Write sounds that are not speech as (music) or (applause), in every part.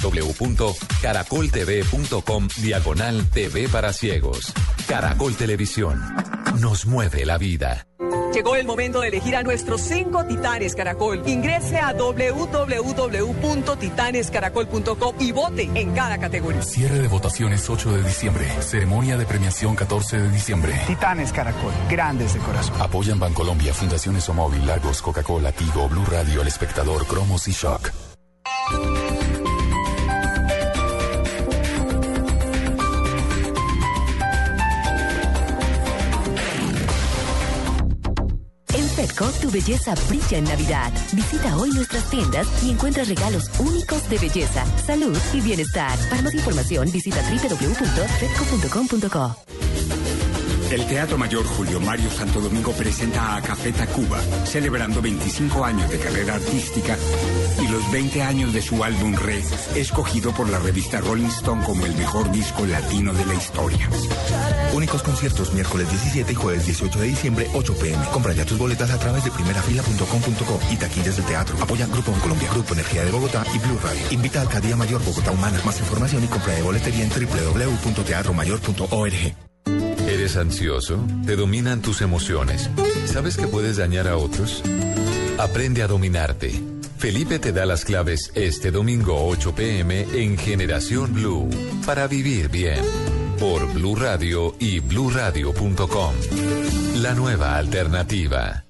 www.caracoltv.com Diagonal TV para ciegos. Caracol Televisión. Nos mueve la vida. Llegó el momento de elegir a nuestros cinco titanes Caracol. Ingrese a www.titanescaracol.com y vote en cada categoría. Cierre de votaciones 8 de diciembre. Ceremonia de premiación 14 de diciembre. Titanes Caracol, grandes de corazón. Apoyan Bancolombia, Fundaciones Omóvil, Lagos, Coca-Cola, Tigo, Blue Radio, El Espectador, Cromos y Shock. Petco, tu belleza brilla en Navidad. Visita hoy nuestras tiendas y encuentra regalos únicos de belleza, salud y bienestar. Para más información, visita www.petco.com.co. El Teatro Mayor Julio Mario Santo Domingo presenta a Café Tacuba, celebrando 25 años de carrera artística y los 20 años de su álbum Red, escogido por la revista Rolling Stone como el mejor disco latino de la historia. Únicos conciertos miércoles 17 y jueves 18 de diciembre, 8 pm. Compra ya tus boletas a través de primerafila.com.co y taquillas del teatro. Apoya Grupo Colombia, Grupo Energía de Bogotá y Blue Radio. Invita a Alcaldía Mayor Bogotá Humana. Más información y compra de boletería en www.teatromayor.org. ¿Eres ansioso? ¿Te dominan tus emociones? ¿Sabes que puedes dañar a otros? Aprende a dominarte. Felipe te da las claves este domingo 8 pm en Generación Blue para vivir bien. Por Blue Radio y bluradio.com. La nueva alternativa.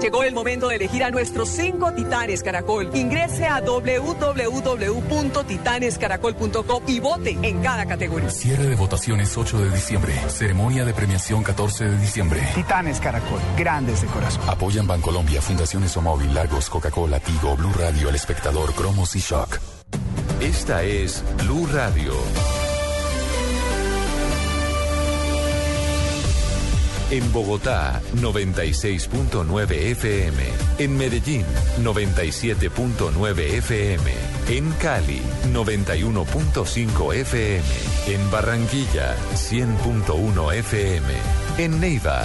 Llegó el momento de elegir a nuestros cinco titanes Caracol. Ingrese a www.titanescaracol.com y vote en cada categoría. Cierre de votaciones 8 de diciembre. Ceremonia de premiación 14 de diciembre. Titanes Caracol, grandes de corazón. Apoyan Bancolombia, Fundaciones Omóvil, Lagos, Coca-Cola, Tigo, Blue Radio, El Espectador, Cromos y Shock. Esta es Blue Radio. En Bogotá, 96.9 FM. En Medellín, 97.9 FM. En Cali, 91.5 FM. En Barranquilla, 100.1 FM. En Neiva,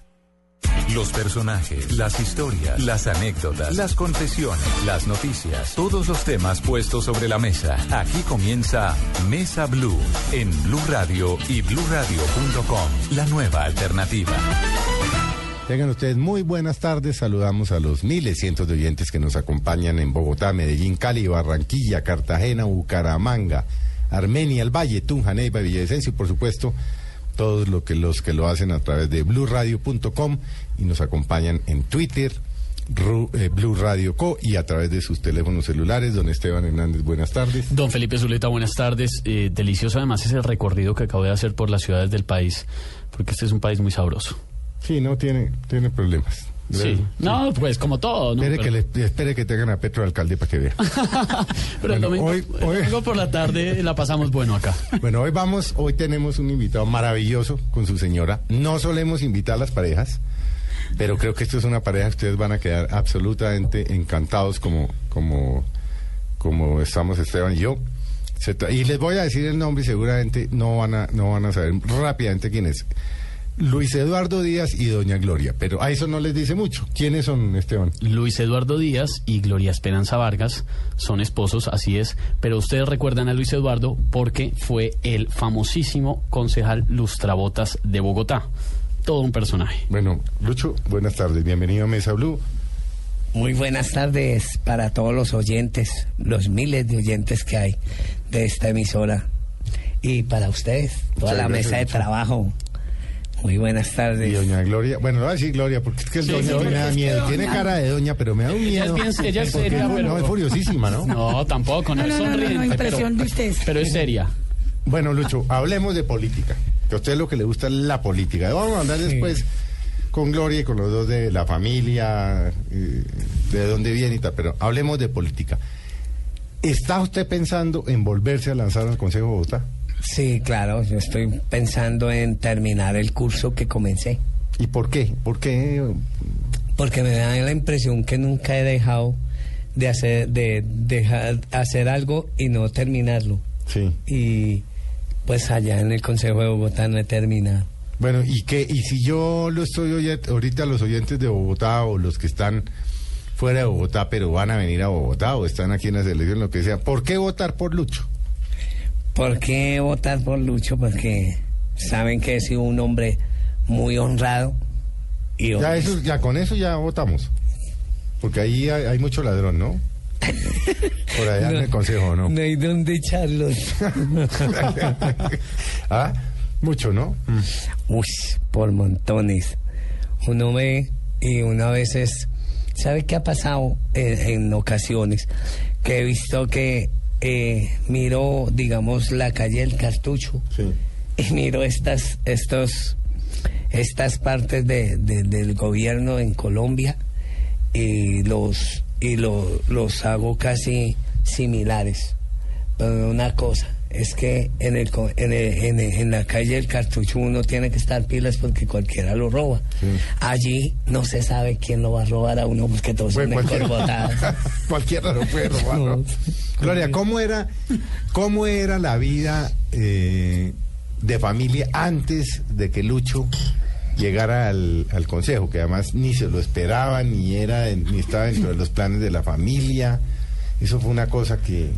Los personajes, las historias, las anécdotas, las confesiones, las noticias, todos los temas puestos sobre la mesa. Aquí comienza Mesa Blue en Blue Radio y bluradio.com, la nueva alternativa. Tengan ustedes muy buenas tardes. Saludamos a los miles, cientos de oyentes que nos acompañan en Bogotá, Medellín, Cali, Barranquilla, Cartagena, Bucaramanga, Armenia, el Valle, Tunja, Neiva, Villavicencio y por supuesto todos lo que, los que lo hacen a través de bluradio.com y nos acompañan en Twitter Ru- eh, Blue Radio Co. y a través de sus teléfonos celulares. Don Esteban Hernández, buenas tardes. Don Felipe Zuleta, buenas tardes. Eh, delicioso además es el recorrido que acabo de hacer por las ciudades del país, porque este es un país muy sabroso. Sí, no tiene, tiene problemas. Sí. No, pues como todo, ¿no? Espere, Pero- que le, espere que tengan a Petro alcalde para que vea. (laughs) Pero el Bueno, domingo, hoy- el hoy- domingo por la tarde la pasamos bueno acá. Bueno, hoy vamos, hoy tenemos un invitado maravilloso con su señora. No solemos invitar a las parejas, pero creo que esto es una pareja que ustedes van a quedar absolutamente encantados como, como, como estamos Esteban y yo. Y les voy a decir el nombre y seguramente no van a, no van a saber rápidamente quién es. Luis Eduardo Díaz y Doña Gloria, pero a eso no les dice mucho. ¿Quiénes son, Esteban? Luis Eduardo Díaz y Gloria Esperanza Vargas son esposos, así es, pero ustedes recuerdan a Luis Eduardo porque fue el famosísimo concejal Lustrabotas de Bogotá. Todo un personaje. Bueno, Lucho, buenas tardes, bienvenido a Mesa Blue. Muy buenas tardes para todos los oyentes, los miles de oyentes que hay de esta emisora. Y para ustedes, toda Muchas la gracias, mesa de Lucho. trabajo. Muy buenas Y tardes. doña Gloria, bueno, le voy a decir Gloria porque es que el Sí, doña sí, me da miedo. doña- Tiene cara de doña, pero me da un Ella miedo. es bien- ella es Porque seria, no, pero- no, es furiosísima, ¿no? No, tampoco, no, No, no, no, no, sonriente. impresión pero, de ustedes. Pero es seria. Bueno, Lucho, hablemos de política. Que a usted lo que le gusta es la política. Vamos a hablar después con Gloria y con los dos de la familia, eh, de dónde viene y tal, pero hablemos de política. ¿Está usted pensando en volverse a lanzar al Consejo de Bogotá? Sí, claro, yo estoy pensando en terminar el curso que comencé. ¿Y por qué? ¿Por qué? Porque me da la impresión que nunca he dejado de hacer, de dejar hacer algo y no terminarlo. Sí. Y pues allá en el Consejo de Bogotá no he terminado. Bueno, ¿y qué? Y si yo lo estoy oye- ahorita los oyentes de Bogotá o los que están fuera de Bogotá, pero van a venir a Bogotá o están aquí en la selección, lo que sea, ¿por qué votar por Lucho? ¿Por qué votar por Lucho? Porque saben que he sido un hombre muy honrado. Y Ya, eso, ya con eso ya votamos. Porque ahí hay, hay mucho ladrón, ¿no? (laughs) Por allá en el consejo, ¿no? No hay dónde echarlos. (laughs) ah, mucho, ¿no? Uy, por montones. Uno ve y uno a veces... ¿Sabe qué ha pasado en, en ocasiones? Que he visto que eh, miro, digamos, la calle del cartucho y miro estas, estos, estas partes de, de- del gobierno en Colombia y los y lo- los hago casi similares. Pero una cosa es que en el, co- en, el- en, el- en la calle del cartucho uno tiene que estar pilas porque cualquiera lo roba. Allí no se sabe quién lo va a robar a uno porque todos son encorbotados. (laughs) cualquiera lo puede robar, ¿no? Gloria, ¿cómo era, cómo era la vida eh, de familia antes de que Lucho llegara al, al consejo? Que además ni se lo esperaba, ni era, ni estaba dentro de los planes de la familia. Eso fue una cosa que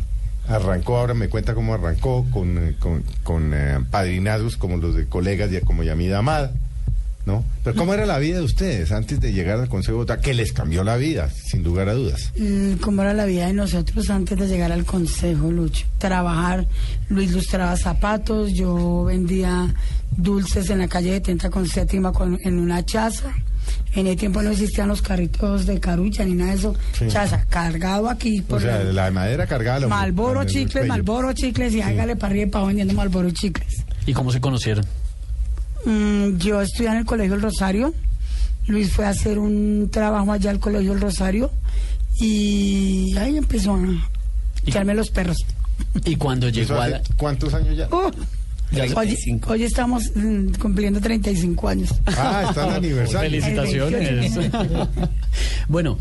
arrancó, ahora me cuenta cómo arrancó, con, eh, con, con, eh, padrinazgos como los de colegas, ya como Yamida Amada. ¿No? Pero ¿cómo era la vida de ustedes antes de llegar al Consejo de Bogotá? Que les cambió la vida, sin lugar a dudas. Mm, ¿Cómo era la vida de nosotros antes de llegar al consejo, Lucho? Trabajar, Luis lustraba zapatos, yo vendía dulces en la calle de Tenta con séptima con, en una chaza. En ese tiempo no existían los carritos de carucha ni nada de eso. Sí. Chaza, cargado aquí por O sea, el- la madera cargada. lo- Malboro el chicles. Malboro chicles y hágale para arriba y para vendiendo Malboro chicles. ¿Y cómo se conocieron? Mm, yo estudié en el Colegio El Rosario. Luis fue a hacer un trabajo allá al Colegio El Rosario y ahí empezó a echarme los perros. Y cuando ¿Eso llegó a la... ¿Cuántos años ya? Uh, hoy, hoy estamos mm, cumpliendo 35 años. Ah, está el (laughs) aniversario. Felicitaciones. bueno,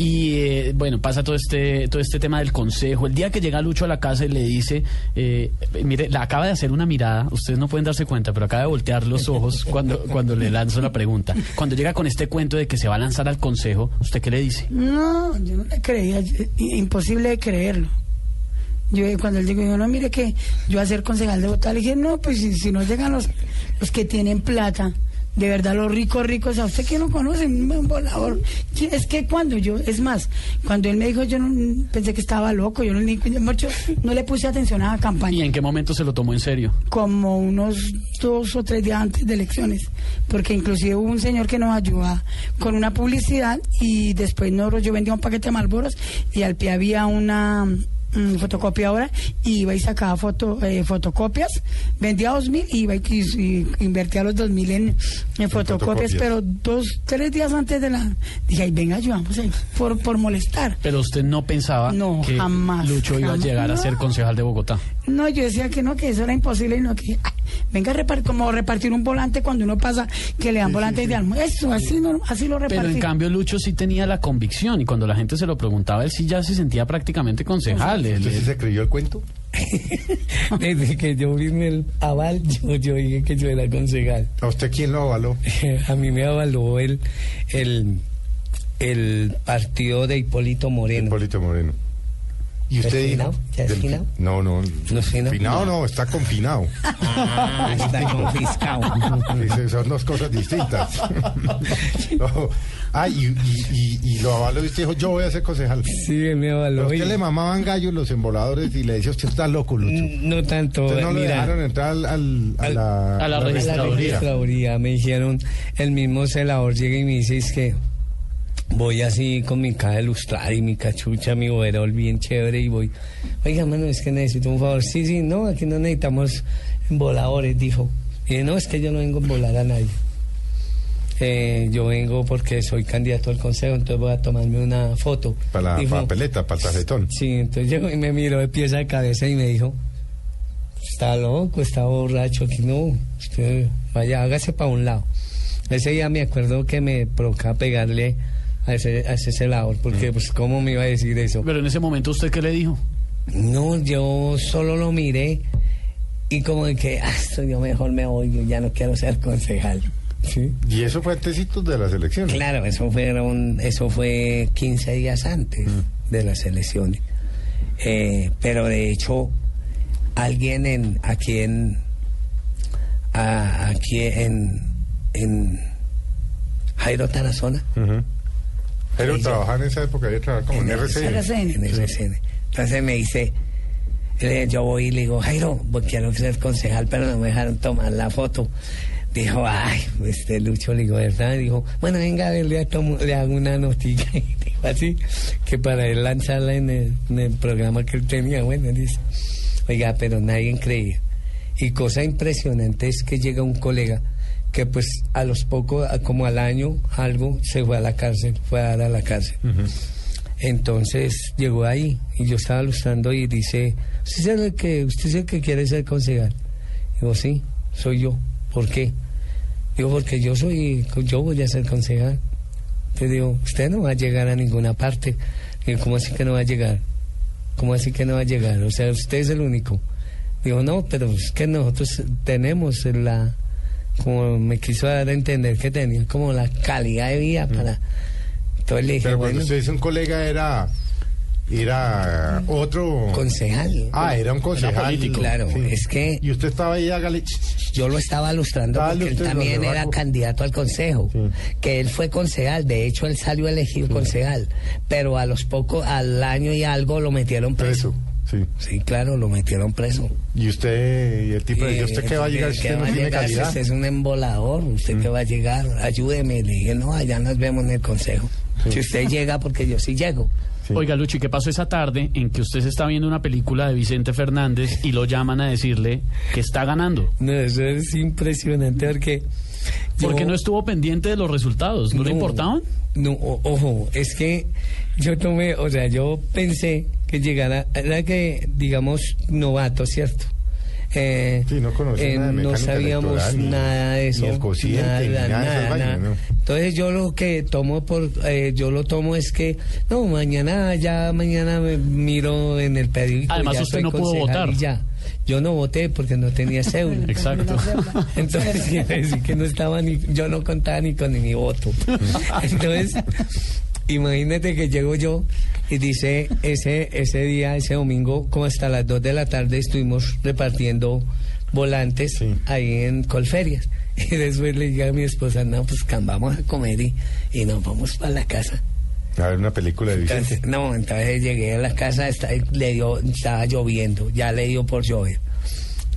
y eh, bueno, pasa todo este, todo este tema del consejo. El día que llega Lucho a la casa y le dice, eh, mire, la acaba de hacer una mirada, ustedes no pueden darse cuenta, pero acaba de voltear los ojos cuando, cuando le lanzo la pregunta. Cuando llega con este cuento de que se va a lanzar al consejo, ¿usted qué le dice? No, yo no le creía, imposible de creerlo. Yo eh, cuando él dijo, yo no, mire que yo a ser concejal de Bogotá, le dije, no, pues si, si no llegan los, los que tienen plata, de verdad los ricos ricos, a usted que no conoce, un volador. Es que cuando yo, es más, cuando él me dijo, yo no, pensé que estaba loco, yo no, ni- mucho, no le puse atención a la campaña. ¿Y en qué momento se lo tomó en serio? como unos dos o tres días antes de elecciones, porque inclusive hubo un señor que nos ayuda con una publicidad y después nosotros, yo vendía un paquete de Malboros y al pie había una mm, fotocopiadora y iba y sacaba foto, eh, fotocopias, vendía dos mil y iba y, y- y invertía los dos mil en, en fotocopias, fotocopias. pero dos, tres días antes de la, dije, ay, venga, ayudamos ahí, por, por molestar. Pero usted no pensaba No, que jamás, Lucho iba jamás. a llegar a ser concejal de Bogotá. No, yo decía que no, que eso era imposible y no que ay, venga a repartir, como repartir un volante cuando uno pasa que le dan volante de almuerzo. Eso, así, no, así lo Pero repartí. en cambio Lucho sí tenía la convicción y cuando la gente se lo preguntaba, él sí ya se sentía prácticamente concejal. Él- ¿Usted sí se creyó el cuento? (laughs) Desde que yo vine el aval, yo, yo dije que yo era concejal. ¿A usted quién lo avaló? (laughs) A mí me avaló el, el, el partido de Hipólito Moreno. Hipólito Moreno. ¿Y usted ¿Es dijo? ¿Ya es finado? No, no. ¿No es finado? Finado no, está confinado. Ah, está (laughs) confiscado. Son dos cosas distintas. No. (laughs) Ah, y, y, y, y lo avaló y usted dijo, yo voy a ser concejal. Sí, me Pero avaló. usted le mamaban gallos los emboladores y le decía, usted está loco, Lucho. No tanto, Usted no le mira. dejaron entrar al, al- a la, a la registraduría. registraduría. Me dijeron, el mismo celador llega y me dice, es que voy así con mi caja de lustrar y mi cachucha, mi overol bien chévere y voy, oiga, mano, es que necesito un favor. Sí, sí, no, aquí no necesitamos voladores, dijo. Y dije, no, es que yo no vengo a volar a nadie. Eh, yo vengo porque soy candidato al consejo, entonces voy a tomarme una foto. Para la papeleta, para el tarjetón. Sí, entonces llegó y me miró de pieza a cabeza y me dijo, está loco, está borracho, aquí no, usted vaya, hágase para un lado. Ese día me acuerdo que me provocaba pegarle a ese, a ese celador, porque pues cómo me iba a decir eso. Pero en ese momento usted qué le dijo? No, yo solo lo miré y como de que, ah, esto yo mejor me voy, yo ya no quiero ser concejal. Sí. Y eso fue antecitos de las elecciones. Claro, eso fueron, eso fue 15 días antes de las elecciones. Eh, pero de hecho, alguien en aquí en a- aquí en en Jairo Tarazona. Pero trabajaba en esa época, había trabajado como en RCN. En RCN. Entonces me dice, yo voy y le digo, Jairo, pues quiero ser concejal, pero no me dejaron tomar la foto. Dijo, ay, este Lucho, le digo, ¿verdad? Dijo, bueno, venga, a ver, le, tomo- le hago una noticia. (laughs) Y dijo así, que para él lanzarla en el, en el programa que él tenía. Bueno, dice, oiga, pero nadie creía. Y cosa impresionante es que llega un colega que pues a los pocos, como al año, algo, se fue a la cárcel, fue a dar a la cárcel. Entonces llegó ahí y yo estaba lustrando y dice, ¿usted es el que, usted es el que quiere ser concejal? Digo, sí, soy yo. ¿Por qué? Digo, porque yo soy, yo voy a ser concejal. Te digo, usted no va a llegar a ninguna parte. Digo, ¿cómo así que no va a llegar? ¿Cómo así que no va a llegar? O sea, usted es el único. Digo, no, pero es que nosotros tenemos la, como me quiso dar a entender que tenía como la calidad de vida para... Entonces le dije, Pero cuando bueno, usted dice un colega era era otro concejal. Ah, era un concejal. Claro, Sí. es que Y usted estaba ahí, hágale. yo lo estaba ilustrando Estaba porque él también era candidato al consejo, que él fue concejal, de hecho él salió elegido concejal, pero a los pocos, al año y algo lo metieron preso. Sí. Sí, claro, lo metieron preso. Y usted, y el tipo de Eh, ¿y usted qué va a llegar si ¿qué usted no tiene llegar calidad? Mm. usted es un embolador, usted qué va a llegar, ayúdeme. Le dije, no, allá nos vemos en el consejo. Si usted llega, porque yo sí llego. Oiga, Lucho, ¿y qué pasó esa tarde en que usted se está viendo una película de Vicente Fernández y lo llaman a decirle que está ganando? No, eso es impresionante porque... Porque yo- no estuvo pendiente de los resultados, ¿no, le importaban? No, o- ojo, es que yo tomé, o sea, yo pensé que llegara, era que, digamos, novato, ¿cierto? Eh, Sí, no conocía eh, nada de no sabíamos ni- nada de eso. ni el cociente, nada, ni nada nada. Entonces yo lo que tomo por, eh, yo lo tomo es que, no, mañana, ya mañana me miro en el periódico. Además, ya usted no pudo votar. ya. Yo no voté porque no tenía cédula. (laughs) Exacto. Entonces (laughs) quiere decir que no estaba ni, yo no contaba ni con mi voto. (laughs) Entonces, imagínate que llego yo y dice ese, ese día, ese domingo, como hasta las 2 de la tarde estuvimos repartiendo volantes ahí en Colferias. (laughs) Y después le dije a mi esposa, no, pues vamos a comer y, y nos vamos para la casa. A ver, una película de Vicente. Entonces, no, entonces llegué a la casa, está- le dio, estaba lloviendo, ya le dio por llover.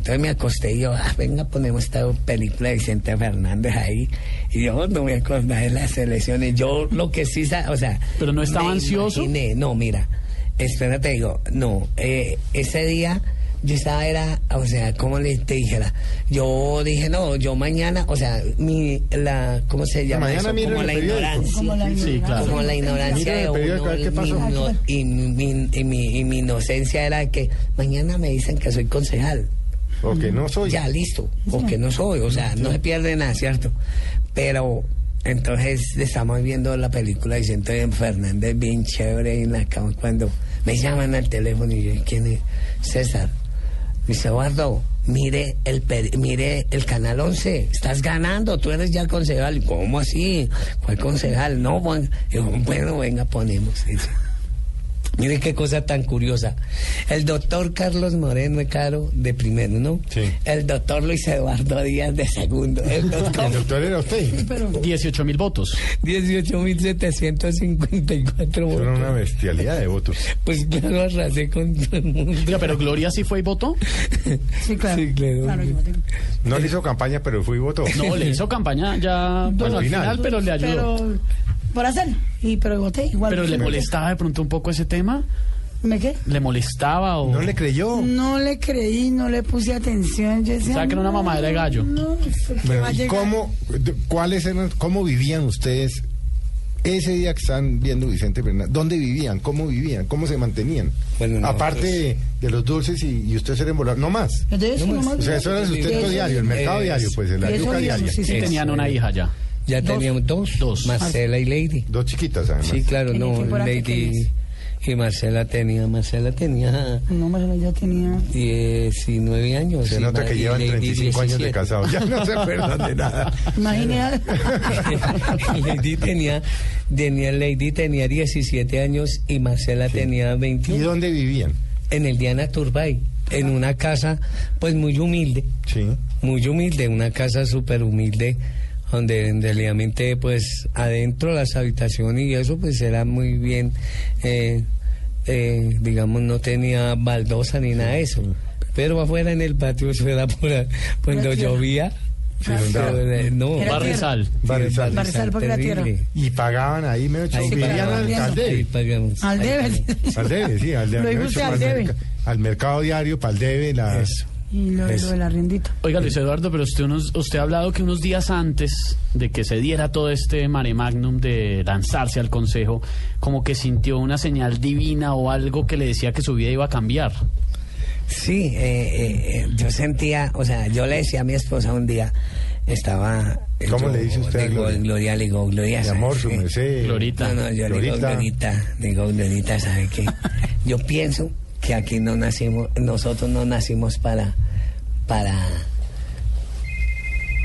Entonces me acosté y yo, ah, venga, ponemos esta película de Vicente Fernández ahí. Y yo no me acordaba de las elecciones. Yo lo que sí, o sea... ¿Pero no estaba ansioso? imaginé- no, mira, espérate, digo, no, eh, ese día yo estaba, era, o sea, como le te dijera, yo dije, no, yo mañana, o sea, mi, la, ¿cómo se llama Mañana eso? Como la ignorancia. Como la Sí, ignorancia. claro. Como la ignorancia Mira de uno, qué mi y, mi, y, mi, y mi inocencia era que mañana me dicen que soy concejal. O no soy. Ya, listo. O que no soy, o sea, no se pierde nada, ¿cierto? Pero entonces estamos viendo la película y Fernández bien chévere en la cama cuando me llaman al teléfono y yo, ¿quién es? César. Dice, Eduardo, mire el, mire el canal 11, estás ganando, tú eres ya concejal. ¿Cómo así? ¿Cuál concejal? No, bueno, bueno venga, ponemos. Mire qué cosa tan curiosa. El doctor Carlos Moreno Caro de primero, ¿no? Sí. El doctor Luis Eduardo Díaz de segundo. El (laughs) doctor El doctor era usted. 18 mil votos. 18.754 votos. Era una bestialidad de votos. Pues claro, arrasé con todo el mundo. Oiga, pero Gloria sí fue y votó. (laughs) Sí, claro. Sí, claro. Claro, No le hizo campaña, pero fui y votó. No, le hizo campaña ya, (laughs) bueno, al final. final, pero le ayudó. Pero, por hacer. Y, pero voté igual. Pero le molestaba de pronto un poco ese tema. ¿Me qué? ¿Le molestaba o...? No le creyó. No le creí, no le puse atención. Yo decía, O sea, que era una mamadera de gallo. No, eso que Bueno, va a ¿y llegar. cómo, cuáles eran, cómo vivían ustedes ese día que están viendo Vicente Fernández? ¿Dónde vivían? ¿Cómo vivían? ¿Cómo se mantenían? Bueno, Aparte de, de los dulces y, y usted ser embolado, no más. Entonces, No más. O sea, eso era el sustento diario, el mercado es- diario, pues, la digamos, diaria. sí, sí. Sí, tenían una hija ya. Ya teníamos dos. Dos. Marcela y Lady. Dos chiquitas, además. Sí, claro, ¿En no. Lady pequeñas? y Marcela tenía, Marcela tenía No, Marcela ya tenía. 19 años. Se y nota que y llevan Lady 35 años de 17. casados. Ya no se acuerdan de nada. (laughs) Imagínate. (laughs) Lady tenía, tenía, Lady tenía 17 años y Marcela tenía ¿Y 21. dónde vivían? En el Diana Turbay, en una casa pues muy humilde, Sí. muy humilde, una casa súper humilde, donde en realmente pues adentro las habitaciones y eso pues era muy bien, eh, eh, digamos no tenía baldosa ni nada de eso. Pero afuera en el patio eso era pura, cuando llovía, inundaba. eh, no, Barrizal. Barrizal. Barrizal porque era terrible. tierra. Y pagaban ahí, me Ahí vivían pagaban al, al debe. pagamos. Al debe. Al debe, sí, al debe. Al mercado diario, para el debe, la... Eso. Y lo, lo del arriendito. Oiga, Luis Eduardo, pero usted, unos, usted ha hablado que unos días antes de que se diera todo este mare magnum de lanzarse al consejo, como que sintió una señal divina o algo que le decía que su vida iba a cambiar. Sí, eh, eh, eh, yo sentía, o sea, yo le decía a mi esposa un día, estaba... eh, ¿Cómo yo le dice usted Digo, Gloria? Gloria, le digo, Gloria, Mi ¿sabe amor, su merced. Glorita. No, no, yo le digo, Glorita. Glorita, digo, Glorita, ¿sabe qué? Yo pienso que aquí no nacimos, nosotros no nacimos para, para,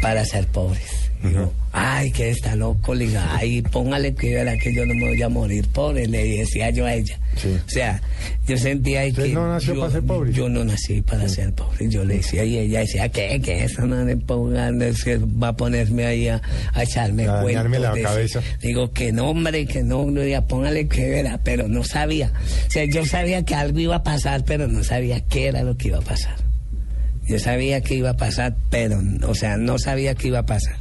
para ser pobres. Digo, ay, que está loco, le digo, ay, póngale que verá que yo no me voy a morir pobre, le decía yo a ella. Sí. O sea, yo sentía ¿Usted que no nació yo, para ser pobre? yo no nací para ser pobre, yo le decía, y ella decía, ¿qué? que eso no le pongan, es que va a ponerme ahí a, a echarme A cuentos la de ese". cabeza. Digo que no, hombre, que no, Gloria, póngale que verá, pero no sabía. O sea, yo sabía que algo iba a pasar, pero no sabía qué era lo que iba a pasar. Yo sabía que iba a pasar, pero, o sea, no sabía qué iba a pasar.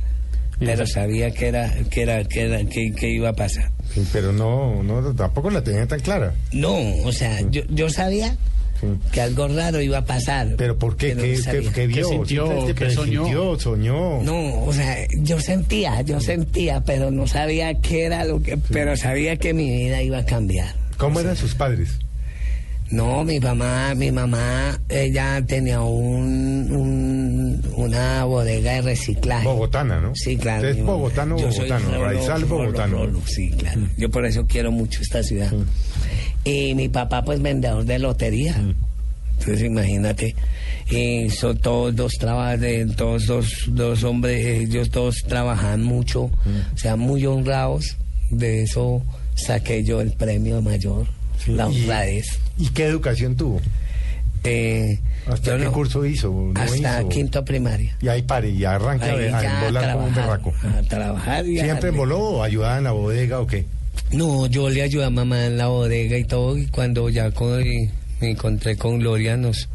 Pero sabía que era, que era, que era, que, que iba a pasar. Sí, pero no, no, tampoco la tenía tan clara. No, o sea, yo, yo sabía Sí. que algo raro iba a pasar. ¿Pero por qué? ¿Qué, no qué- qué vio? sintió? Simplemente ¿Qué soñó? No, o sea, yo sentía, yo sentía, pero no sabía qué era lo que, pero sabía que mi vida iba a cambiar. ¿Cómo eran sus padres? No, mi mamá, mi mamá, ella tenía un, un- una bodega de reciclaje. Bogotana, ¿no? Sí, claro. Usted es bogotano, bogotano, rolo, raizal rolo, bogotano. rolo, sí, claro. Yo por eso quiero mucho esta ciudad. Y mi papá, pues, vendedor de lotería. Entonces, imagínate, y son todos dos trabajadores, todos dos, dos hombres, ellos todos trabajan mucho, o sea, muy honrados. De eso saqué yo el premio mayor, la honradez. ¿Y qué educación tuvo? Eh, ¿Hasta qué no. curso hizo? ¿No Hasta hizo? quinto primaria. Y ahí pare, y arranca Ahí a, a embolar como un berraco. a trabajar y ¿Siempre emboló o ayudaba en la bodega o qué? No, yo le ayudé a mamá en la bodega y todo, y cuando ya con- y me encontré con Gloria, nos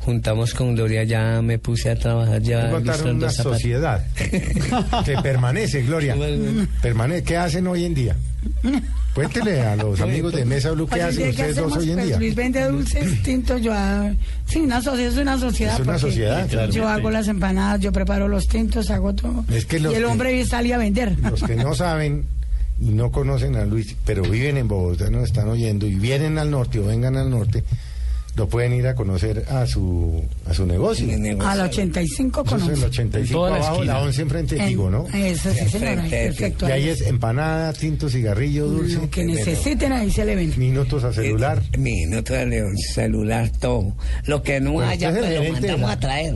juntamos con Gloria, ya me puse a trabajar, ya ilustrando una zapatos. sociedad (laughs) que permanece, Gloria. Permanece. ¿Qué hacen hoy en día? Cuéntele a los amigos de Mesa Blue qué Pues, hacen ¿qué ustedes dos hoy en Pues, día. Luis vende dulces, (clears throat) tintos, yo hago... Sí, una sociedad, es una sociedad. Es una sociedad, claro. Yo hago las empanadas, yo preparo los tintos, hago todo. Es que los y el que- hombre salía a vender. Los que no saben y no conocen a Luis, pero viven en Bogotá, nos están oyendo y vienen al norte o vengan al norte, lo pueden ir a conocer a su a su negocio. A la 85 Eso con es el 11. 85 toda la abajo, la esquina. 11 enfrente de Tigo, ¿no? Eso sí, señora, perfecto. Y ahí es empanada, tinto, cigarrillo, dulce. Lo que necesiten, ahí se le vende. Minutos a celular. Eh, Minuto de celular, todo. Lo que no haya, pues lo mandamos la- a traer.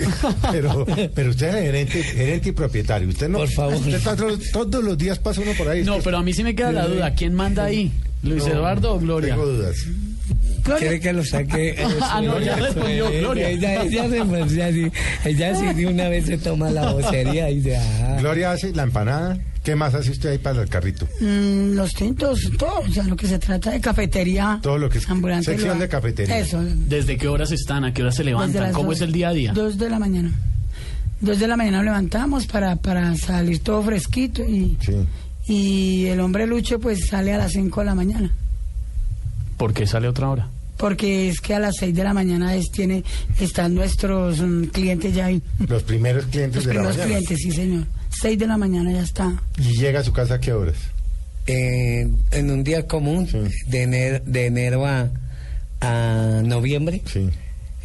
(laughs) pero, pero usted es gerente, gerente y propietario. Usted no. Por favor. Usted está todos, los días pasa uno por ahí. No, pero a mí sí me queda la duda. ¿Quién manda ahí? ¿Luis No, Eduardo o Gloria? Tengo dudas. ¿Quiere que lo saque? (laughs) Ah, no, ya respondió Gloria. Ella, ella, se- ella sí, ella sí de una vez se toma la vocería y dice, ah. Gloria hace la empanada. ¿Qué más hace usted ahí para el carrito? Mm, los tintos, todo, o sea, lo que se trata de cafetería. Todo lo que es ambulante, sección de cafetería. Eso. ¿Desde qué horas están? ¿A qué horas se levantan? ¿Cómo dos- es el día a día? Dos de la mañana. Dos de la mañana levantamos para, para salir todo fresquito y, Sí. y el hombre Lucho pues sale a las 5 de la mañana. ¿Por qué sale otra hora? Porque es que a las 6 de la mañana es, tiene, están nuestros mm, clientes ya ahí. Los primeros clientes Los de la primeros mañana. clientes, sí señor. 6 de la mañana ya está. ¿Y llega a su casa a qué horas? Eh, en un día común, de enero, de enero a, a noviembre, Sí.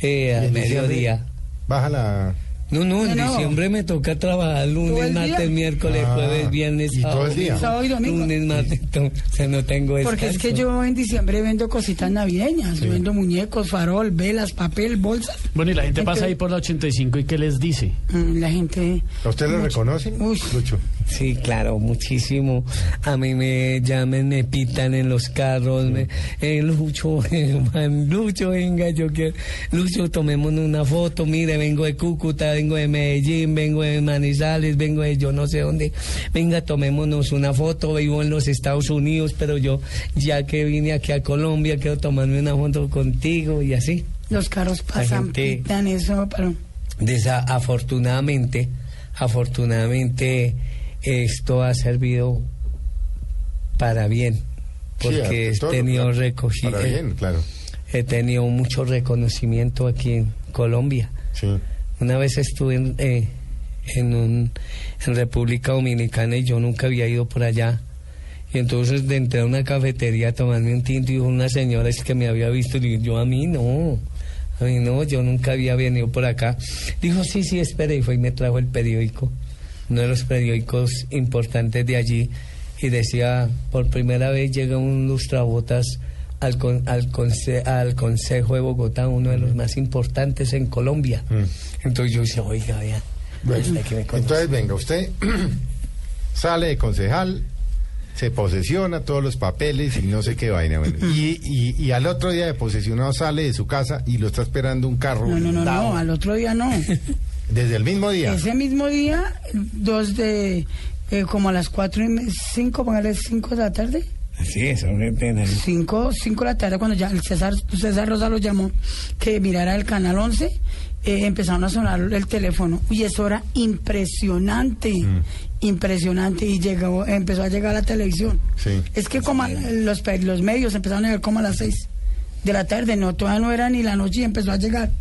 eh, mediodía. Baja la. No, no, en No, no. diciembre me toca trabajar ¿Todo lunes, martes, miércoles, Ah, jueves, viernes, ¿y todo sábado, el día? Sábado y domingo. Lunes, martes, entonces no tengo Porque es que descanso. yo en diciembre vendo cositas navideñas. Yo vendo muñecos, farol, velas, papel, bolsas. Bueno, y la gente Entonces- pasa ahí por la 85 y ¿qué les dice? Mm, La gente... ¿A usted lo Mucho. reconocen? Uy. Sí, claro, muchísimo. A mí me llaman, me pitan en los carros, me, eh, Lucho, (laughs) eh, man, Lucho, venga, yo quiero, Lucho, tomémonos una foto, mire, vengo de Cúcuta, vengo de Medellín, vengo de Manizales, vengo de yo no sé dónde, venga, tomémonos una foto, vivo en los Estados Unidos, pero yo, ya que vine aquí a Colombia, quiero tomarme una foto contigo y así. Los carros pasan, gente- pitan eso, pero... Desafortunadamente, afortunadamente, esto ha servido para bien, porque Sí, he tenido claro. recogido, Para bien, claro. he tenido mucho reconocimiento aquí en Colombia. Sí. Una vez estuve en, eh, en, un- en República Dominicana y yo nunca había ido por allá. Y entonces de entré a una cafetería a tomarme un tinto y una señora es que me había visto y yo a mí no, a mí no, yo nunca había venido por acá. Dijo, sí, sí, espere y fue y me trajo el periódico, uno de los periódicos importantes de allí y decía, por primera vez llega un lustrabotas al, con- al, conse- al Consejo de Bogotá, uno de los más importantes en Colombia. Entonces yo decía, oiga, vea, Bueno, que me entonces venga, usted (clears throat) sale de concejal, se posesiona todos los papeles y no sé qué vaina. bueno. y, y, y al otro día de posesionado sale de su casa y lo está esperando un carro. No, no, no, no, al otro día no. (laughs) Desde el mismo día. Ese mismo día, dos de... eh, como a las cuatro y cinco, póngale cinco de la tarde. Sí, eso pena. Cinco, cinco de la tarde, cuando ya el César, César Rosa lo llamó, que mirara el canal 11, eh, empezaron a sonar el teléfono. Y eso era impresionante, impresionante. Y llegó, empezó a llegar a la televisión. Sí. Es que como a- los, los medios empezaron a llegar como a las seis de la tarde, no, todavía no era ni la noche y empezó a llegar.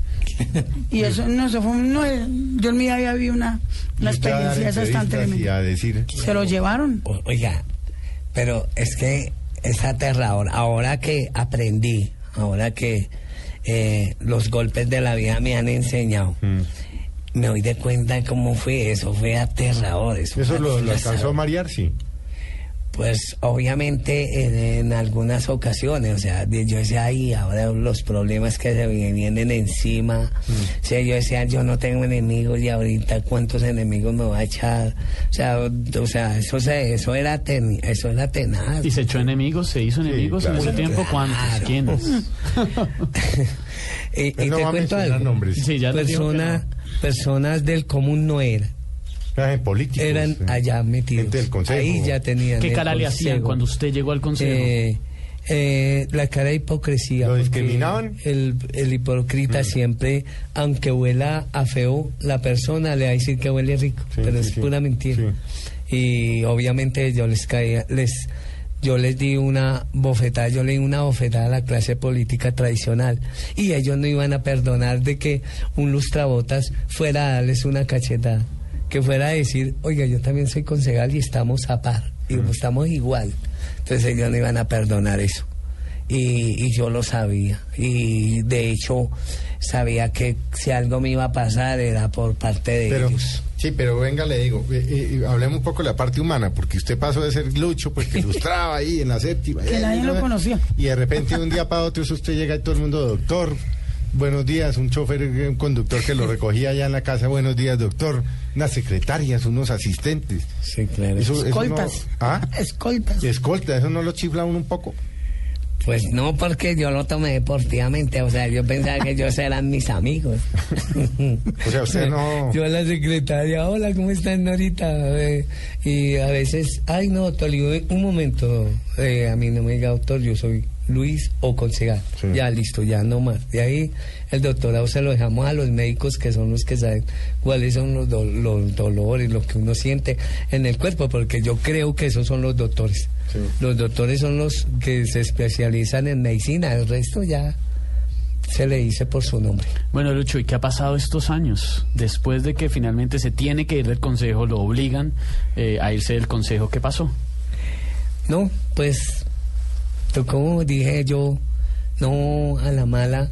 Y eso, no, eso fue, un- no, eh, yo en mi vida había una, una experiencia esa tan tremenda. a decir. Se lo llevaron. O- Oiga, pero es que es aterrador. Ahora que aprendí, ahora que eh, los golpes de la vida me han enseñado, Mm. me doy de cuenta cómo fue eso. Fue aterrador. Eso, ¿Eso fue lo, lo alcanzó a marear? Sí. Pues obviamente en, en algunas ocasiones, o sea, yo decía, ay, ahora los problemas que se me vienen encima, o sea, yo decía, yo no tengo enemigos y ahorita cuántos enemigos me va a echar, o sea, o, o sea, eso se, eso era ten- eso era tenaz. ¿Y se echó enemigos? ¿Se hizo enemigos en ese tiempo? ¿Cuántos? ¿Quiénes? Y, (laughs) y Pues no te cuento algo. nombres. Sí, ya Persona- Personas del común no eran. políticos. Eran eh, allá metidos. gente del consejo. Ahí ya tenían. ¿Qué cara le hacían cuando usted llegó al consejo? Eh, eh, la cara de hipocresía. ¿Lo discriminaban? El, el hipócrita siempre, aunque huela a feo, la persona le va a decir que huele rico, Sí, pero sí, es sí. pura mentira. Y obviamente yo les caía, les, yo les di una bofetada, yo le di una bofetada a la clase política tradicional y ellos no iban a perdonar de que un lustrabotas fuera a darles una cachetada, que fuera a decir, oiga, yo también soy concejal y estamos a par, y estamos igual. Entonces ellos no iban a perdonar eso. Y, y yo lo sabía. Y de hecho sabía que si algo me iba a pasar era por parte de Pero, ellos. sí, pero venga, le digo, eh, eh, hablemos un poco de la parte humana, porque usted pasó de ser Lucho, pues que ilustraba ahí en la séptima. Que eh, nadie lo conocía. Y de repente, un día para otro, usted llega y todo el mundo, doctor, buenos días, un chofer, un conductor que lo recogía allá en la casa, buenos días, doctor, unas secretarias, unos asistentes. Sí, claro. Eso- eso no- Escoltas. ¿Ah? Escoltas. Escolta, ¿eso no lo chifla uno un poco? Pues no, porque yo lo tomé deportivamente, o sea, yo pensaba que ellos eran mis amigos. O sea, usted no... Yo a la secretaria, hola, ¿cómo están, Norita? Eh, y a veces, ay, no, digo, un momento, eh, a mí no me diga doctor, yo soy Luis o concejal. Sí. Ya, listo, ya no más. De ahí, el doctorado se lo dejamos a los médicos que son los que saben cuáles son los, do- los dolores, lo que uno siente en el cuerpo, porque yo creo que esos son los doctores. Sí. Los doctores son los que se especializan en medicina, el resto ya se le dice por su nombre. Bueno, Lucho, ¿y qué ha pasado estos años? Después de que finalmente se tiene que ir del consejo, lo obligan eh, a irse del consejo, ¿qué pasó? No, pues, como dije yo, no a la mala,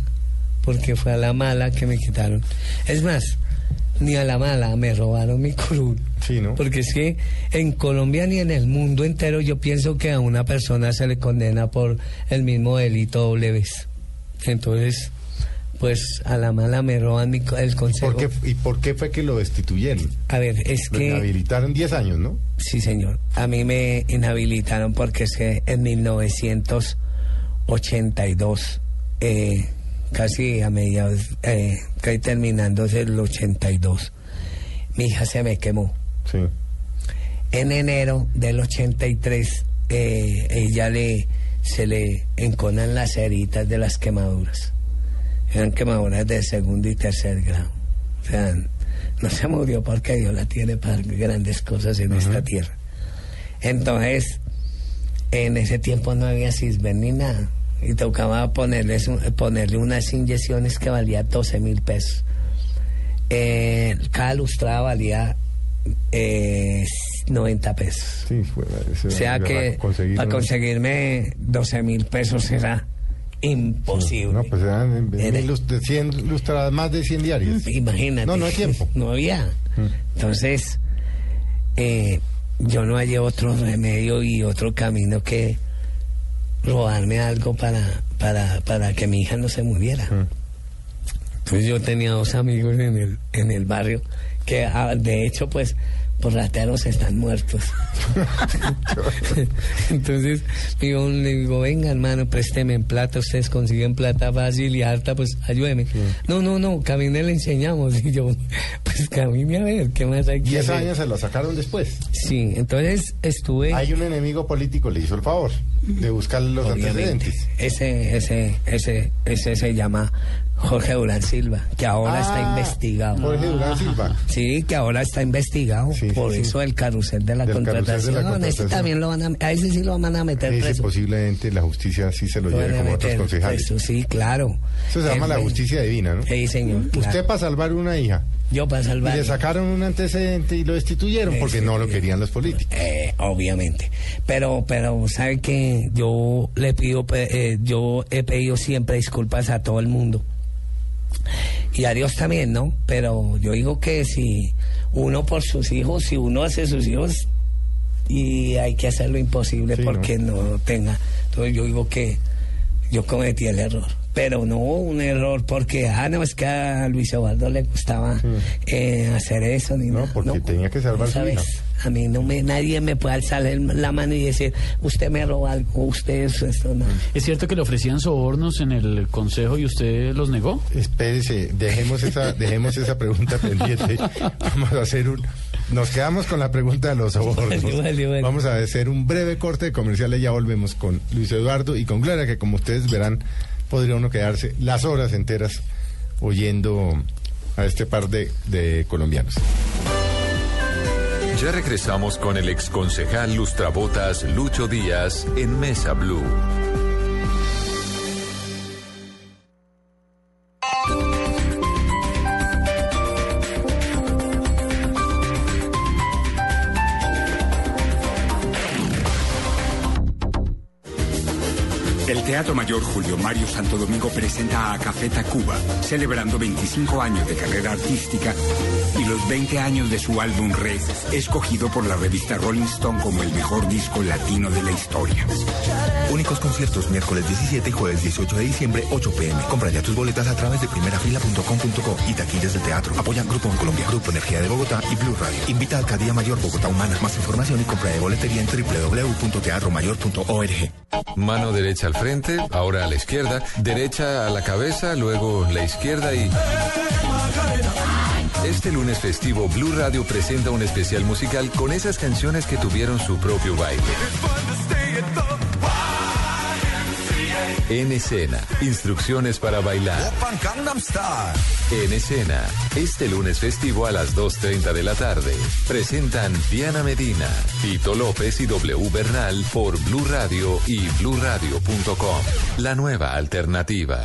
porque fue a la mala que me quitaron. Es más, ni a la mala me robaron mi curul. Sí, ¿no? Porque es que en Colombia ni en el mundo entero yo pienso que a una persona se le condena por el mismo delito doble vez. Entonces, pues a la mala me roban mi, el consejo. ¿Por qué, ¿Y por qué fue que lo destituyeron? A ver, es Lo que... inhabilitaron 10 años, ¿no? Sí, señor. A mí me inhabilitaron porque es que en 1982, eh, casi a mediados, eh, casi terminándose el 82, mi hija se me quemó. Sí. En enero del 83, eh, ella le se le enconan las heridas de las quemaduras. Eran quemaduras de segundo y tercer grado. O sea, no se murió porque Dios la tiene para grandes cosas en esta tierra. Entonces, en ese tiempo no había cisben ni nada. Y tocaba ponerles ponerle unas inyecciones que valía 12 mil pesos. Eh, cada lustrada valía eh, 90 pesos. Sí, fue, O sea que para conseguirme 12 mil pesos era imposible. No, pues eran de 100 lustradas, más de 100 diarias. Imagínate. No, no hay tiempo. (laughs) No había. Mm. Entonces, eh, yo no hallé otro remedio y otro camino que robarme algo para, para, para que mi hija no se muriera. Mm. Entonces yo tenía dos amigos en el, en el barrio que ah, de hecho pues por rateros están muertos. (laughs) Entonces digo, le digo, venga hermano, présteme en plata, ustedes consiguen plata fácil y harta, pues ayúdeme. No, no, no, camine le enseñamos. (laughs) Y yo, pues camine a ver, ¿qué más hay que 10 hacer? años se lo sacaron después. Sí, entonces estuve... Hay un enemigo político, le hizo el favor de buscar los Obviamente. antecedentes. Ese, ese, ese, ese se llama Jorge Durán Silva, que ahora está Ah, investigado. Jorge Durán Silva. Sí, que ahora está investigado. Sí, por sí, sí. eso el carrusel de la Del carrusel de contratación. la No, ese contratación. también lo van a, a ese sí lo van a meter Ese preso. posiblemente la justicia sí se lo lleve a como otros concejales. preso, sí, claro. Eso se llama Es la justicia divina, ¿no? Sí, señor. Usted claro. para salvar una hija Yo para y salvar. le sacaron un antecedente y lo destituyeron porque no lo querían los políticos. Eh, obviamente. Pero, pero, ¿sabe que Yo le pido, eh, yo he pedido siempre disculpas a todo el mundo. Y a Dios también, ¿no? Pero yo digo que si uno por sus hijos, si uno hace sus hijos, y hay que hacer lo imposible porque ¿no? tenga. Entonces yo digo que yo cometí el error. Pero no un error porque, ah, no, es que a Luis Eduardo le gustaba eh, hacer eso. Ni no, porque tenía que salvar su vida. A mí no me, nadie me puede alzar la mano y decir, usted me roba algo, usted eso, esto no. ¿Es cierto que le ofrecían sobornos en el consejo y usted los negó? Espérese, dejemos esa, (laughs) dejemos esa pregunta pendiente. Vamos a hacer un, nos quedamos con la pregunta de los sobornos. (laughs) Vamos a hacer un breve corte de comercial y ya volvemos con Luis Eduardo y con Gloria, que como ustedes verán, podría uno quedarse las horas enteras oyendo a este par de, de colombianos. Ya regresamos con el exconcejal Lustrabotas Lucho Díaz en Mesa Blue. Teatro Mayor Julio Mario Santo Domingo presenta a Café Tacuba, celebrando 25 años de carrera artística y los 20 años de su álbum Red, escogido por la revista Rolling Stone como el mejor disco latino de la historia. Únicos conciertos miércoles 17 y jueves 18 de diciembre, 8 pm. Compra ya tus boletas a través de primerafila.com.co y taquillas del teatro. Apoya Grupo en Colombia, Grupo Energía de Bogotá y Blue Radio. Invita a Alcaldía Mayor Bogotá Humana. Más información y compra de boletería en www.teatromayor.org. Mano derecha al frente, ahora a la izquierda, derecha a la cabeza, luego la izquierda y... Este lunes festivo, Blue Radio presenta un especial musical con esas canciones que tuvieron su propio baile. En escena, instrucciones para bailar. En escena, este lunes festivo a las 2.30 de la tarde. Presentan Diana Medina, Tito López y W Bernal por Blue Radio y bluradio.com. La nueva alternativa.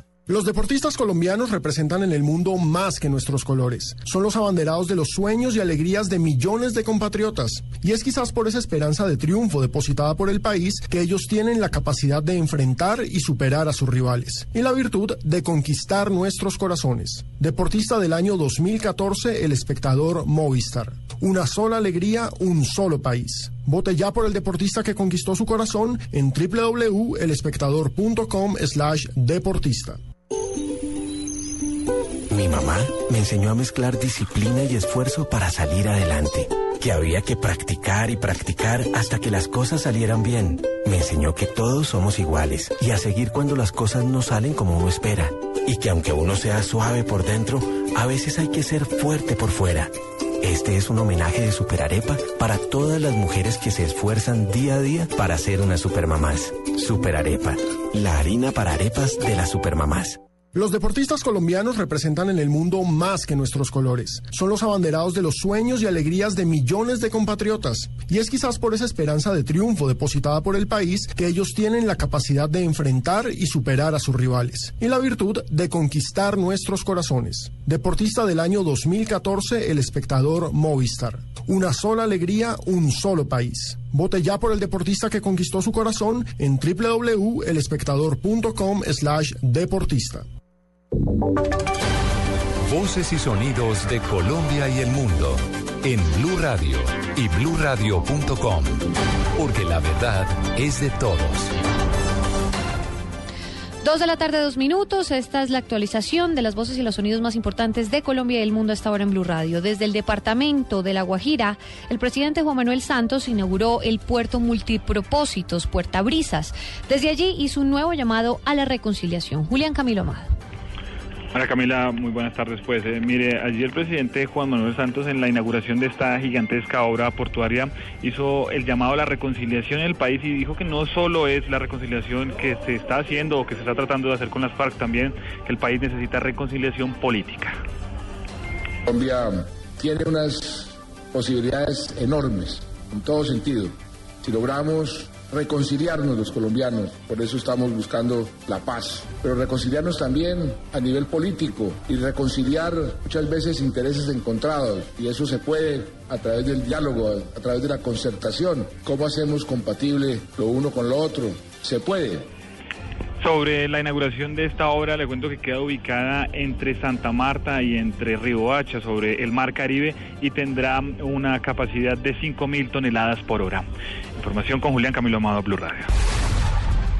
Los deportistas colombianos representan en el mundo más que nuestros colores. Son los abanderados de los sueños y alegrías de millones de compatriotas. Y es quizás por esa esperanza de triunfo depositada por el país que ellos tienen la capacidad de enfrentar y superar a sus rivales. Y la virtud de conquistar nuestros corazones. Deportista del año 2014, el espectador Movistar. Una sola alegría, un solo país. Vote ya por el deportista que conquistó su corazón en www.elespectador.com slash deportista. Mi mamá me enseñó a mezclar disciplina y esfuerzo para salir adelante, que había que practicar y practicar hasta que las cosas salieran bien. Me enseñó que todos somos iguales y a seguir cuando las cosas no salen como uno espera, y que aunque uno sea suave por dentro, a veces hay que ser fuerte por fuera. Este es un homenaje de Superarepa para todas las mujeres que se esfuerzan día a día para ser unas supermamás. Superarepa, la harina para arepas de las supermamás. Los deportistas colombianos representan en el mundo más que nuestros colores. Son los abanderados de los sueños y alegrías de millones de compatriotas. Y es quizás por esa esperanza de triunfo depositada por el país que ellos tienen la capacidad de enfrentar y superar a sus rivales. Y la virtud de conquistar nuestros corazones. Deportista del año 2014, el espectador Movistar. Una sola alegría, un solo país. Vote ya por el deportista que conquistó su corazón en www.elespectador.com slash deportista. Voces y sonidos de Colombia y el mundo en Blue Radio y bluradio.com, porque la verdad es de todos. Dos de la tarde, dos minutos. Esta es la actualización de las voces y los sonidos más importantes de Colombia y el mundo hasta ahora en Blue Radio. Desde el departamento de La Guajira, el presidente Juan Manuel Santos inauguró el puerto multipropósitos Puerta Brisas. Desde allí hizo un nuevo llamado a la reconciliación. Julián Camilo Amado. Hola Camila, muy buenas tardes. Pues eh, mire, allí el presidente Juan Manuel Santos en la inauguración de esta gigantesca obra portuaria hizo el llamado a la reconciliación en el país y dijo que no solo es la reconciliación que se está haciendo o que se está tratando de hacer con las FARC, también que el país necesita reconciliación política. Colombia tiene unas posibilidades enormes en todo sentido. Si logramos reconciliarnos los colombianos, por eso estamos buscando la paz, pero reconciliarnos también a nivel político y reconciliar muchas veces intereses encontrados y eso se puede a través del diálogo, a través de la concertación. ¿Cómo hacemos compatible lo uno con lo otro? Se puede. Sobre la inauguración de esta obra, le cuento que queda ubicada entre Santa Marta y entre Hacha, sobre el Mar Caribe, y tendrá una capacidad de 5.000 toneladas por hora. Información con Julián Camilo Amado, Blue Radio.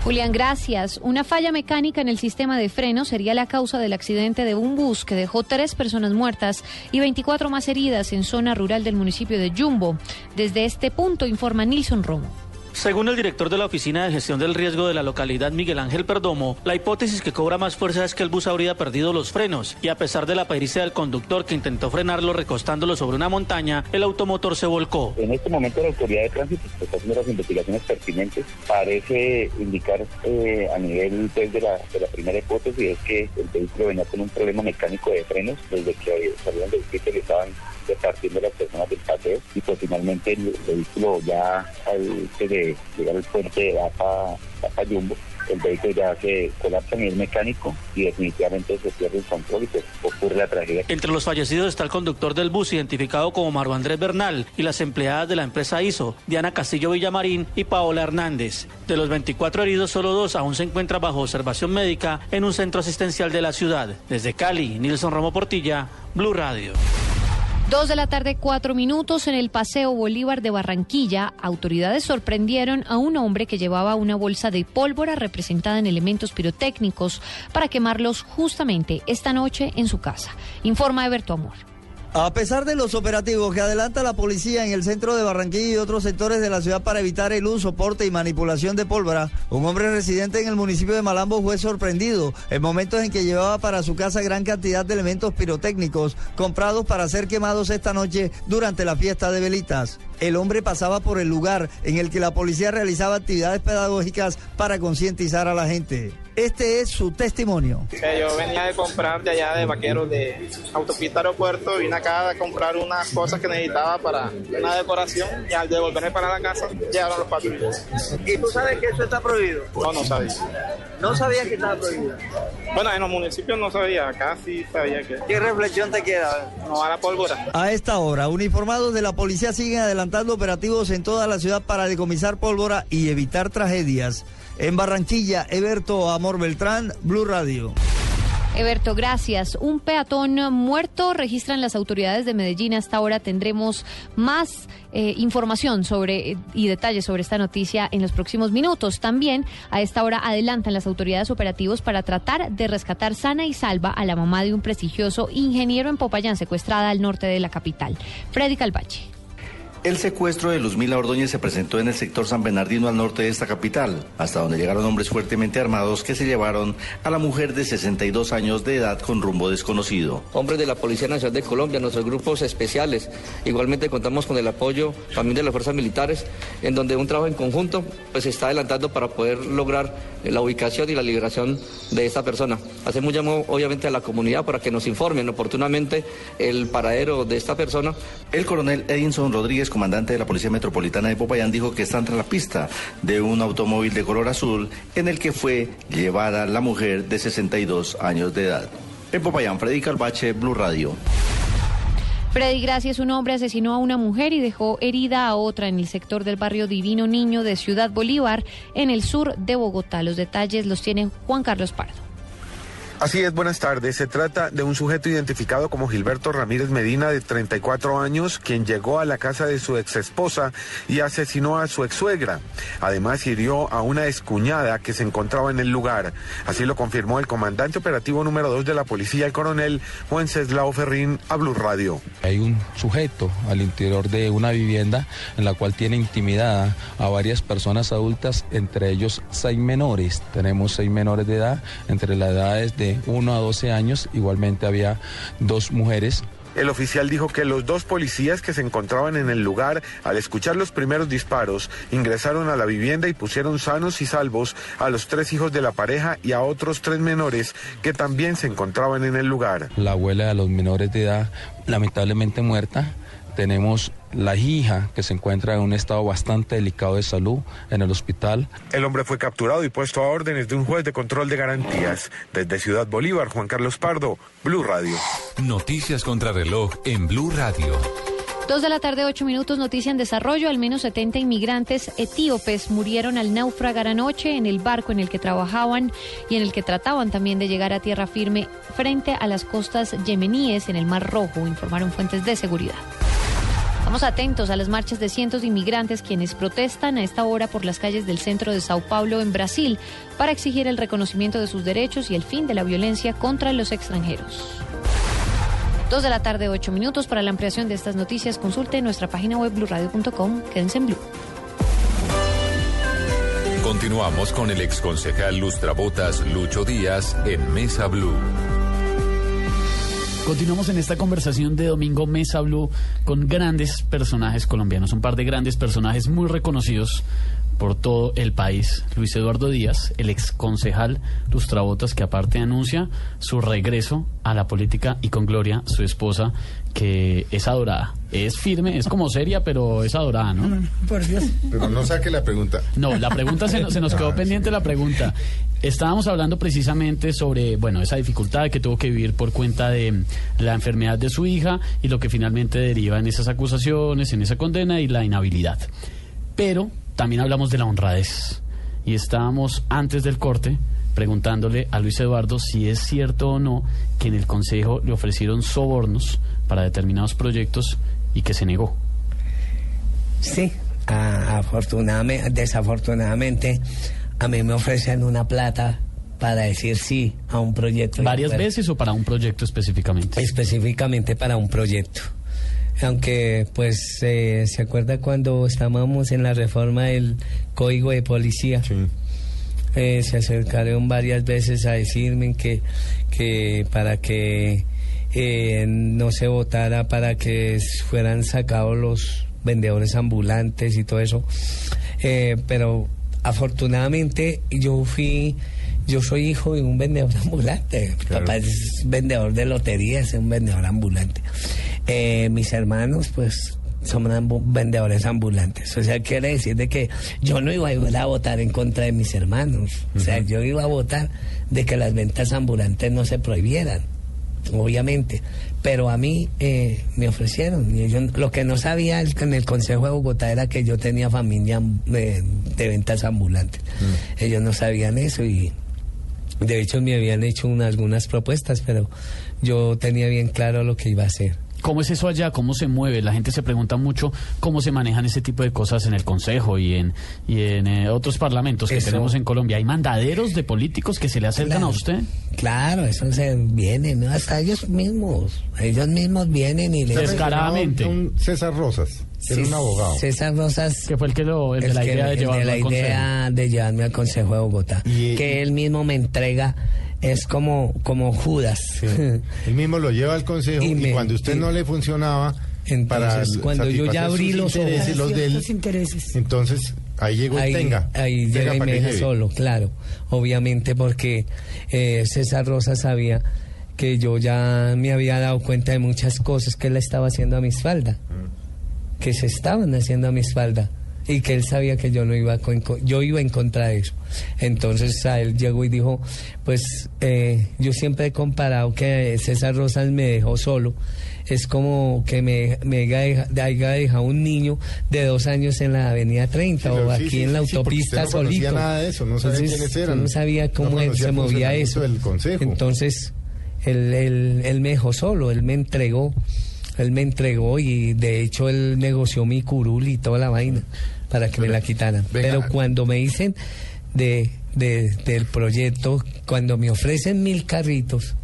Julián, gracias. Una falla mecánica en el sistema de freno sería la causa del accidente de un bus que dejó tres personas muertas y 24 más heridas en zona rural del municipio de Jumbo. Desde este punto informa Nilson Romo. Según el director de la Oficina de Gestión del Riesgo de la localidad, Miguel Ángel Perdomo, la hipótesis que cobra más fuerza es que el bus habría perdido los frenos y a pesar de la pericia del conductor que intentó frenarlo recostándolo sobre una montaña, el automotor se volcó. En este momento la autoridad de tránsito está haciendo las investigaciones pertinentes. Parece indicar eh, a nivel pues, de, la, primera hipótesis es que el vehículo venía con un problema mecánico de frenos desde que salieron del sitio le estaban repartiendo las personas del paseo y pues finalmente el, vehículo ya al llegar al puente de Baja, Jumbo el vehículo ya se colapsa a nivel mecánico y definitivamente se pierde el control y pues ocurre la tragedia. Entre los fallecidos está el conductor del bus identificado como Mario Andrés Bernal y las empleadas de la empresa ISO, Diana Castillo Villamarín y Paola Hernández. De los 24 heridos, solo dos aún se encuentran bajo observación médica en un centro asistencial de la ciudad. Desde Cali, Nilson Romo Portilla, Blue Radio. Dos de la tarde, cuatro minutos en el Paseo Bolívar de Barranquilla. Autoridades sorprendieron a un hombre que llevaba una bolsa de pólvora representada en elementos pirotécnicos para quemarlos justamente esta noche en su casa. Informa Eberto Amor. A pesar de los operativos que adelanta la policía en el centro de Barranquilla y otros sectores de la ciudad para evitar el uso, porte y manipulación de pólvora, un hombre residente en el municipio de Malambo fue sorprendido en momentos en que llevaba para su casa gran cantidad de elementos pirotécnicos comprados para ser quemados esta noche durante la fiesta de velitas. El hombre pasaba por el lugar en el que la policía realizaba actividades pedagógicas para concientizar a la gente. Este es su testimonio. Yo venía de comprar de allá de vaqueros de autopista aeropuerto, vine acá a comprar unas cosas que necesitaba para una decoración y al devolverme para la casa llegaron los patrulleros. ¿Y tú sabes que eso está prohibido? No, no sabía. ¿No sabía que estaba prohibido? Bueno, en los municipios no sabía, acá sí sabía que... ¿Qué reflexión te queda? No a la pólvora. A esta hora, uniformados de la policía siguen adelantando operativos en toda la ciudad para decomisar pólvora y evitar tragedias. En Barranquilla, Eberto Amor Beltrán, Blue Radio. Eberto, gracias. Un peatón muerto registran las autoridades de Medellín. Hasta ahora tendremos más eh, información sobre y detalles sobre esta noticia en los próximos minutos. También a esta hora adelantan las autoridades operativos para tratar de rescatar sana y salva a la mamá de un prestigioso ingeniero en Popayán secuestrada al norte de la capital. Freddy Calvache. El secuestro de Luzmila Ordóñez se presentó en el sector San Bernardino al norte de esta capital, hasta donde llegaron hombres fuertemente armados que se llevaron a la mujer de 62 años de edad con rumbo desconocido. Hombres de la Policía Nacional de Colombia, nuestros grupos especiales. Igualmente contamos con el apoyo también de las fuerzas militares, en donde un trabajo en conjunto pues, se está adelantando para poder lograr la ubicación y la liberación de esta persona. Hacemos llamo obviamente a la comunidad para que nos informen oportunamente el paradero de esta persona. El coronel Edinson Rodríguez comandante de la Policía Metropolitana de Popayán, dijo que están tras la pista de un automóvil de color azul en el que fue llevada la mujer de 62 años de edad. En Popayán, Freddy Calvache, Blue Radio. Freddy Gracias, un hombre asesinó a una mujer y dejó herida a otra en el sector del barrio Divino Niño de Ciudad Bolívar, en el sur de Bogotá. Los detalles los tiene Juan Carlos Pardo. Así es, buenas tardes. Se trata de un sujeto identificado como Gilberto Ramírez Medina, de 34 años, quien llegó a la casa de su ex esposa y asesinó a su ex suegra. Además, hirió a una excuñada que se encontraba en el lugar. Así lo confirmó el comandante operativo número 2 de la policía, el coronel Wenceslao Ferrín, a Blue Radio. Hay un sujeto al interior de una vivienda en la cual tiene intimidada a varias personas adultas, entre ellos seis menores. Tenemos seis menores de edad, entre las edades de de 1 a 12 años. Igualmente había dos mujeres. El oficial dijo que los dos policías que se encontraban en el lugar, al escuchar los primeros disparos, ingresaron a la vivienda y pusieron sanos y salvos a los tres hijos de la pareja y a otros tres menores que también se encontraban en el lugar. La abuela de los menores de edad, lamentablemente muerta. Tenemos la hija que se encuentra en un estado bastante delicado de salud en el hospital. El hombre fue capturado y puesto a órdenes de un juez de control de garantías. Desde Ciudad Bolívar, Juan Carlos Pardo, Blue Radio. Noticias contra reloj en Blue Radio. Dos de la tarde, ocho minutos, noticia en desarrollo. Al menos 70 inmigrantes etíopes murieron al naufragar anoche en el barco en el que trabajaban y en el que trataban también de llegar a tierra firme frente a las costas yemeníes en el Mar Rojo, informaron fuentes de seguridad. Estamos atentos a las marchas de cientos de inmigrantes quienes protestan a esta hora por las calles del centro de Sao Paulo en Brasil para exigir el reconocimiento de sus derechos y el fin de la violencia contra los extranjeros. Dos de la tarde, ocho minutos. Para la ampliación de estas noticias, consulte nuestra página web blurradio.com. Quédense en Blue. Continuamos con el exconcejal Lustrabotas Lucho Díaz en Mesa Blue. Continuamos en esta conversación de Domingo Mesa Blue con grandes personajes colombianos, un par de grandes personajes muy reconocidos por todo el país. Luis Eduardo Díaz, el ex concejal Lustrabotas, que aparte anuncia su regreso a la política y con Gloria, su esposa, que es adorada. Es firme, es como seria, pero es adorada, ¿no? (laughs) Por Dios. Pero no saque la pregunta. No, la pregunta se, nos- se nos quedó Ah, pendiente la pregunta. Estábamos hablando precisamente sobre, bueno, esa dificultad que tuvo que vivir por cuenta de la enfermedad de su hija y lo que finalmente deriva en esas acusaciones, en esa condena y la inhabilidad. Pero también hablamos de la honradez. Y estábamos antes del corte preguntándole a Luis Eduardo si es cierto o no que en el Consejo le ofrecieron sobornos para determinados proyectos y que se negó. Sí, a- afortunadamente, desafortunadamente, a mí me ofrecen una plata para decir sí a un proyecto. ¿Varias veces o para un proyecto específicamente? Específicamente para un proyecto. Aunque, pues, eh, ¿se acuerda cuando estábamos en la reforma del Código de Policía? Eh, se acercaron varias veces a decirme que, que para que eh, no se votara, para que fueran sacados los vendedores ambulantes y todo eso. Eh, pero afortunadamente yo fui, yo soy hijo de un vendedor (laughs) ambulante. Mi papá es vendedor de loterías, es un vendedor ambulante. Eh, mis hermanos, pues son ambu- vendedores ambulantes. O sea, quiere decir de que yo no iba a ir a votar en contra de mis hermanos. O sea, yo iba a votar de que las ventas ambulantes no se prohibieran, obviamente. Pero a mí eh, me ofrecieron. Y yo- lo que no sabía el- en el Consejo de Bogotá era que yo tenía familia eh, de ventas ambulantes. Ellos no sabían eso y de hecho me habían hecho una- algunas propuestas, pero yo tenía bien claro lo que iba a hacer. ¿Cómo es eso allá? ¿Cómo se mueve? La gente se pregunta mucho cómo se manejan ese tipo de cosas en el Consejo y en, y en eh, otros parlamentos que Eso- tenemos en Colombia. ¿Hay mandaderos de políticos que se le acercan Claro. a usted? Claro, eso se viene, ¿no? hasta ellos mismos. Ellos mismos vienen y le Descaradamente. Un César Rosas, que era Sí, un abogado. César Rosas. Que fue el que lo, el de la que- idea de el llevarlo la al Consejo. idea de llevarme al Consejo de Bogotá. que él mismo me entrega, es como, como Judas. Él mismo lo lleva al consejo (laughs) y, me- cuando usted y- no le funcionaba para Entonces, cuando yo ya abrí sus los intereses, ojos- los de él, intereses. entonces ahí llegó el ahí, tenga. ahí Tenga llega y para me deja lleve. solo, claro. Obviamente porque eh, César Rosa sabía que yo ya me había dado cuenta de muchas cosas que él estaba haciendo a mi espalda. Que se estaban haciendo a mi espalda. Y que él sabía que yo no iba con- yo iba en contra de eso. Entonces a él llegó y dijo, pues eh, yo siempre he comparado que César Rosas me dejó solo. Es como que me, me haya deja- haya dejado un niño de dos años en la avenida 30 Sí, pero o aquí sí, en la sí, autopista usted no solito. nada de eso, no sabía Entonces, quiénes eran. no sabía No cómo él se movía eso. del consejo. Entonces, él, él, él me dejó solo, él me entregó, él me entregó y de hecho él negoció mi curul y toda la vaina para que me la quitaran. Pero cuando me dicen de, de- del proyecto, cuando me ofrecen mil carritos,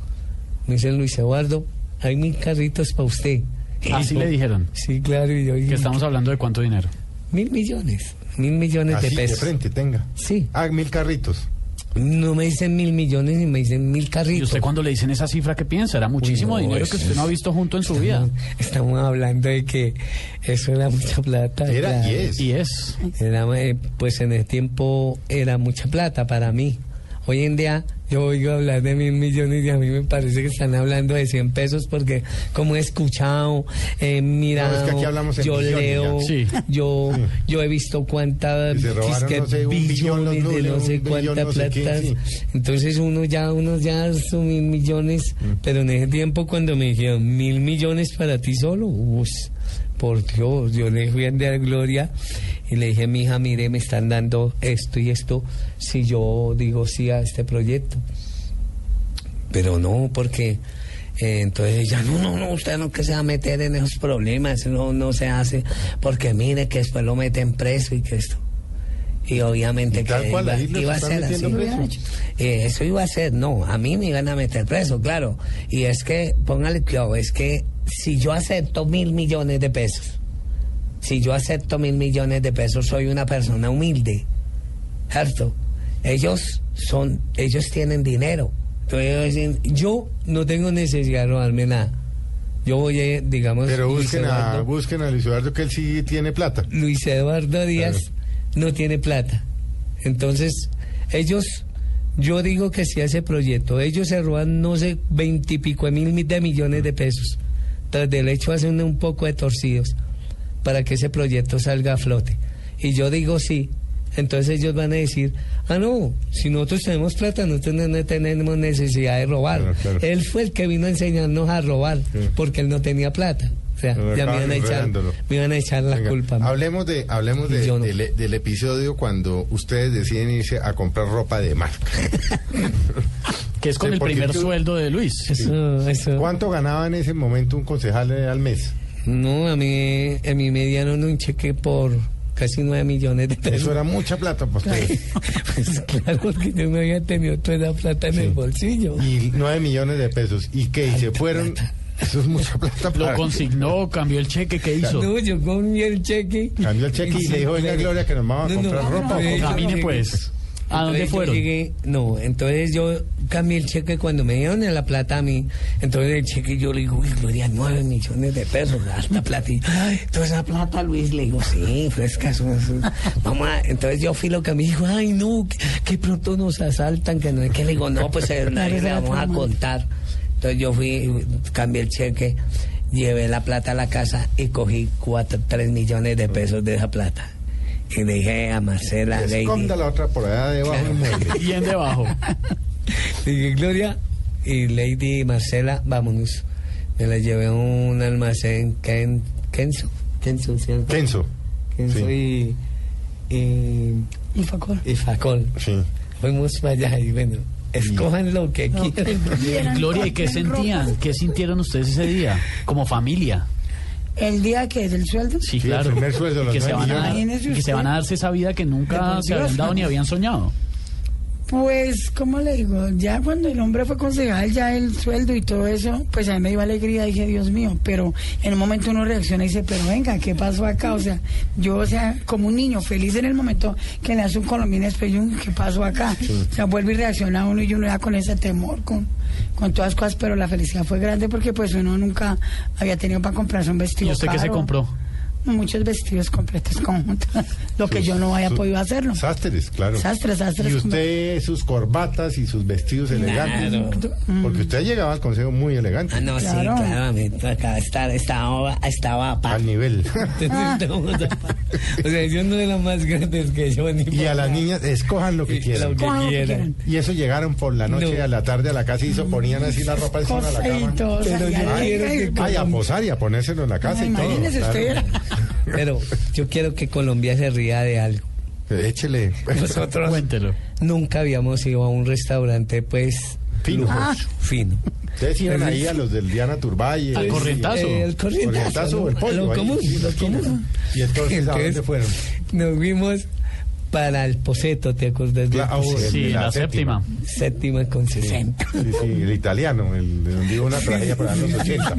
me dicen Luis Eduardo, hay mil carritos para usted. Así le dijeron. Sí, claro. Y yo, Que estamos hablando de cuánto dinero. Mil millones, mil millones Así, de de pesos. frente tenga. Sí. Ah, mil carritos. No me dicen mil millones ni me dicen mil ¿Y carritos. usted cuando le dicen esa cifra qué piensa? Era muchísimo Uy, no, dinero que usted no ha visto junto en su vida. Estamos hablando de que eso era mucha plata. Era y es. Y es. Era, eh, pues en el tiempo era mucha plata para mí. Hoy en día yo oigo hablar de mil millones y a mí me parece que están hablando de 100 pesos porque como he escuchado, he mirado, No, es que aquí hablamos en yo millones leo. Sí. yo, yo he visto cuántas no sé, billones de no sé un billón cuánta no sé sí. Entonces uno ya, uno ya son mil millones, Mm. pero en ese tiempo cuando me dijeron mil millones para ti solo, uff, por Dios, yo le fui a dar gloria y le dije, mi hija, mire, me están dando esto y esto si yo digo sí a este proyecto. Pero no, porque eh, entonces ella, no, no, no, usted no que se va a meter en esos problemas, no, no se hace, porque mire que después lo meten preso y que esto. Y obviamente tal que cual, iba, ahí los iba a ser así. Eh, eso iba a ser, no, a mí me iban a meter preso, claro. Y es que, póngale cuidado, es que si yo acepto mil millones de pesos, si yo acepto mil millones de pesos, soy una persona humilde, ¿cierto? Ellos son, ellos tienen dinero. Entonces ellos dicen, yo no tengo necesidad de robarme nada. Yo voy, a, digamos... Pero Luis busquen a, Eduardo- busquen a Luis Eduardo que él sí tiene plata. Luis Eduardo Díaz no tiene plata. Entonces, ellos, yo digo que si ese proyecto, ellos se roban, no sé, veintipico de mil de millones de pesos. Tras del hecho hacen un poco de torcidos para que ese proyecto salga a flote. Y yo digo sí. Entonces ellos van a decir, ah, no, si nosotros tenemos plata, nosotros no no tenemos necesidad de robar. Él fue el que vino a enseñarnos a robar, porque él no tenía plata. O sea, ya me iban a echar, me iban a echar la Venga, culpa. Hablemos de, hablemos de- Yo no. del, del episodio cuando ustedes deciden irse a comprar ropa de marca. (laughs) Que es con el primer tú- sueldo de Luis. ¿Cuánto ganaba en ese momento un concejal al mes? No, a mí, a mí me dieron un cheque por casi nueve millones de pesos. Eso era mucha plata para ustedes. (laughs) Pues claro, porque yo no había tenido toda esa plata en el bolsillo. Y nueve millones de pesos. ¿Y qué? ¿Y se fueron? Eso es mucha plata. Lo para- consignó, cambió el cheque, ¿qué hizo? No, yo comí el cheque. Cambió el cheque y le dijo, venga Gloria, que nos vamos a No, no, comprar ropa. Camine pues. ¿A dónde Entonces fueron? llegué- no, entonces yo cambié el cheque cuando me dieron la plata a mí. Entonces el cheque yo le digo, uy, Gloria, nueve millones de pesos, esta plata. Y, ay, toda esa plata, Luis, le digo, sí, fresca. eso- eso". (laughs) Vamos a- entonces yo fui lo que me dijo, ay, no, que, que pronto nos asaltan, que no es que le digo, no, pues eh, (laughs) nadie le vamos a contar. Entonces yo fui, cambié el cheque, llevé la plata a la casa y cogí cuatro, tres millones de pesos de esa plata. Y le dije a Marcela, Lady, Esconda la otra por allá debajo del mueble. (laughs) Bien debajo. (laughs) Dije, Gloria y Lady Marcela, vámonos. Me la llevé a un almacén Ken, Kenzo. Kenzo, ¿cierto? Kenzo. Kenzo Sí. y, y... Y Facol. Y Facol. Sí. Fuimos para allá y bueno, escojan lo que quieran. Gloria, ¿y qué sentían? ¿Qué sintieron ustedes ese día? Como familia. El día que es el sueldo. Sí, Sí, claro. el primer sueldo, que, se van a, que se van a darse esa vida que nunca se habían dado ni habían soñado. Pues, ¿cómo le digo? Ya cuando el hombre fue concejal, ya el sueldo y todo eso, pues a mí me dio alegría, dije, Dios mío, pero en un momento uno reacciona y dice, pero venga, ¿qué pasó acá? O sea, yo, o sea, como un niño feliz en el momento que le hace un colombiano después, yo, ¿qué pasó acá? O sea, vuelve y reacciona uno y uno ya con ese temor, con, con todas las cosas, pero la felicidad fue grande porque pues uno nunca había tenido para comprarse un vestido ¿Y usted qué se compró? Muchos vestidos completos conjuntos, (laughs) lo que Sus- yo no haya sus- podido hacerlo. Sastres, claro. Sastres, sastres. Y usted, sus corbatas y sus vestidos elegantes. Porque usted llegaba al consejo muy elegante. Ah, no, sí, claro, a mí acá está- estaba, estaba pa- Al nivel. (laughs) (laughs) o sea, yo no de las más grandes que yo ni Y a las niñas, escojan lo que quieran. Lo que quieran. Y eso llegaron por la noche, No. a la tarde a la casa y se ponían así la ropa encima de la cama. Pero ay, yo ay, quiero ay, que Ay, a posar y a ponérselo en la casa y todo. Imagínese claro. usted. Pero yo quiero que Colombia se ría de algo. Échele. Nosotros Cuéntelo. nunca habíamos ido a un restaurante, pues, Fino. lujoso, fino. Ustedes iban ahí a los del Diana Turbay. Al corrientazo. Eh, el corrientazo, o el lo- pollo. lo ahí, común, sí, lo común. Y entonces, ¿a dónde fueron? Nos fuimos para el Poseto, ¿te acuerdas Claro, Poseto? el Sí, de la séptima. Séptima con 60. Sí, sí, el italiano, el de donde una tragedia para los 80.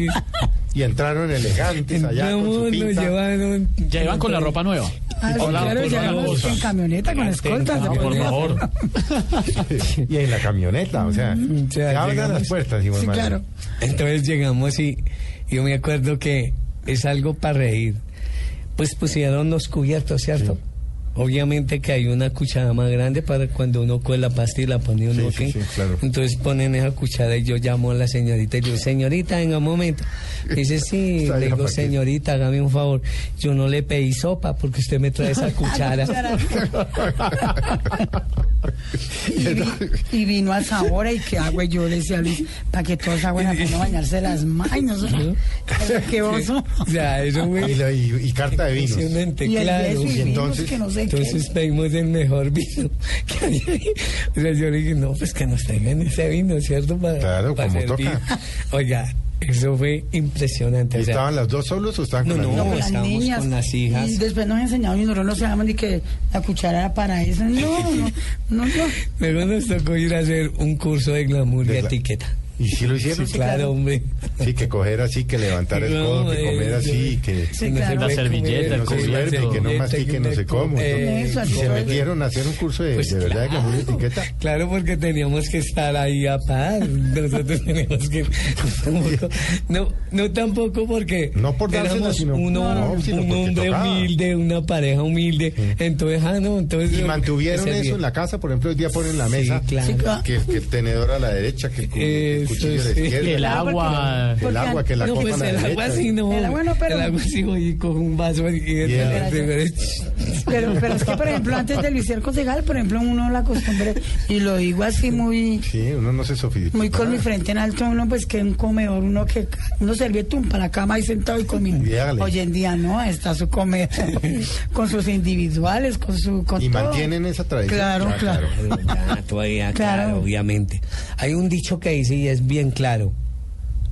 Y entraron elegantes allá con Entramos, su nos pinta. llevaron. Ya iban con la ropa nueva. Ah, sí, Hola, claro, por llegamos favor. en camioneta con escoltas. Ah, por favor. y en la camioneta, o sea, O sea, se abran llegamos- las puertas, hijo de madre. Entonces llegamos y yo me acuerdo que es algo para reír. Pues pusieron los cubiertos, ¿cierto? Obviamente que hay una cuchara más grande para cuando uno coge la pasta y la pone uno, Sí, sí, ¿ok? sí, claro. Entonces ponen esa cuchara y yo llamo a la señorita y digo, señorita, venga un momento. (laughs) Dice, sí, le digo, ¿para qué? señorita, hágame un favor. Yo no le pedí sopa porque usted me trae esa (laughs) cuchara. (laughs) Y, vi- y vino a Sabora y que agua y yo le decía a Luis, para que todos agua para no bañarse las manos. Qué oso. O sea, eso fue Y, la- y- y carta de vinos. Y claro. entonces- que no sé qué. Entonces pedimos el mejor (laughs) vino que había ahí. O sea, yo le dije, no, pues que nos traigan ese vino, ¿cierto? Para, Claro, para como servir. toca. (laughs) Oiga, eso fue impresionante. ¿Y o sea, estaban las dos solos o estaban No, con no, las No, niñas? con las estábamos niñas. con las hijas. Y después nos enseñaron y nosotros no sabíamos ni que la cuchara era para eso. No, no, no, no. (laughs) Luego nos tocó ir a hacer un curso de glamour y De etiqueta. ¿Y si lo hicieron? Sí, claro, hombre. Sí, que coger así, que levantar el No, codo, que eh, comer así, que, Sí, claro. La servilleta, que no se suelte, que no servilleta, mastique, no co- cómo. eh, Eso, así y se metieron a hacer un curso de, Pues de verdad de y claro. etiqueta. Claro, porque teníamos que estar ahí a par. Nosotros (laughs) teníamos que. tampoco- (laughs) no, no tampoco porque. No por dársela, éramos sino- uno, no, sino un hombre tocaba. humilde, una pareja humilde. Entonces, ah, no, entonces. Y mantuvieron eso en la casa, por ejemplo, hoy día ponen la mesa, claro. Sí, claro. que, que el tenedor a la derecha, que el, el cuchillo sí. izquierda. El agua. El agua, que la no, copa pues el derecha. agua sí no. El agua no, pero- El agua sí, y coge un vaso y. y-. Pero, pero es que, por ejemplo, antes de Luis ser concejal, por ejemplo, uno la costumbre, y lo digo así muy Sí, uno no se sofistica. muy con mi frente en alto, uno pues que un comedor, uno que uno servía para la cama ahí sentado y comiendo. Y. Hoy en día no, está su comedor (laughs) con sus individuales, con su con Y todo. mantienen esa tradición. Claro, Ah, claro. (laughs) Ya, todavía, Claro. claro. obviamente. Hay un dicho que dice y es bien claro,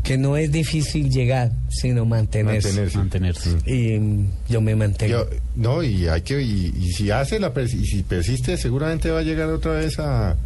que no es difícil llegar, sino mantenerse. Mantenerse. Mantenerse. Y mm, yo me mantengo. Yo- no, y hay que, y, y si hace la pers- y si persiste, seguramente va a llegar otra vez a,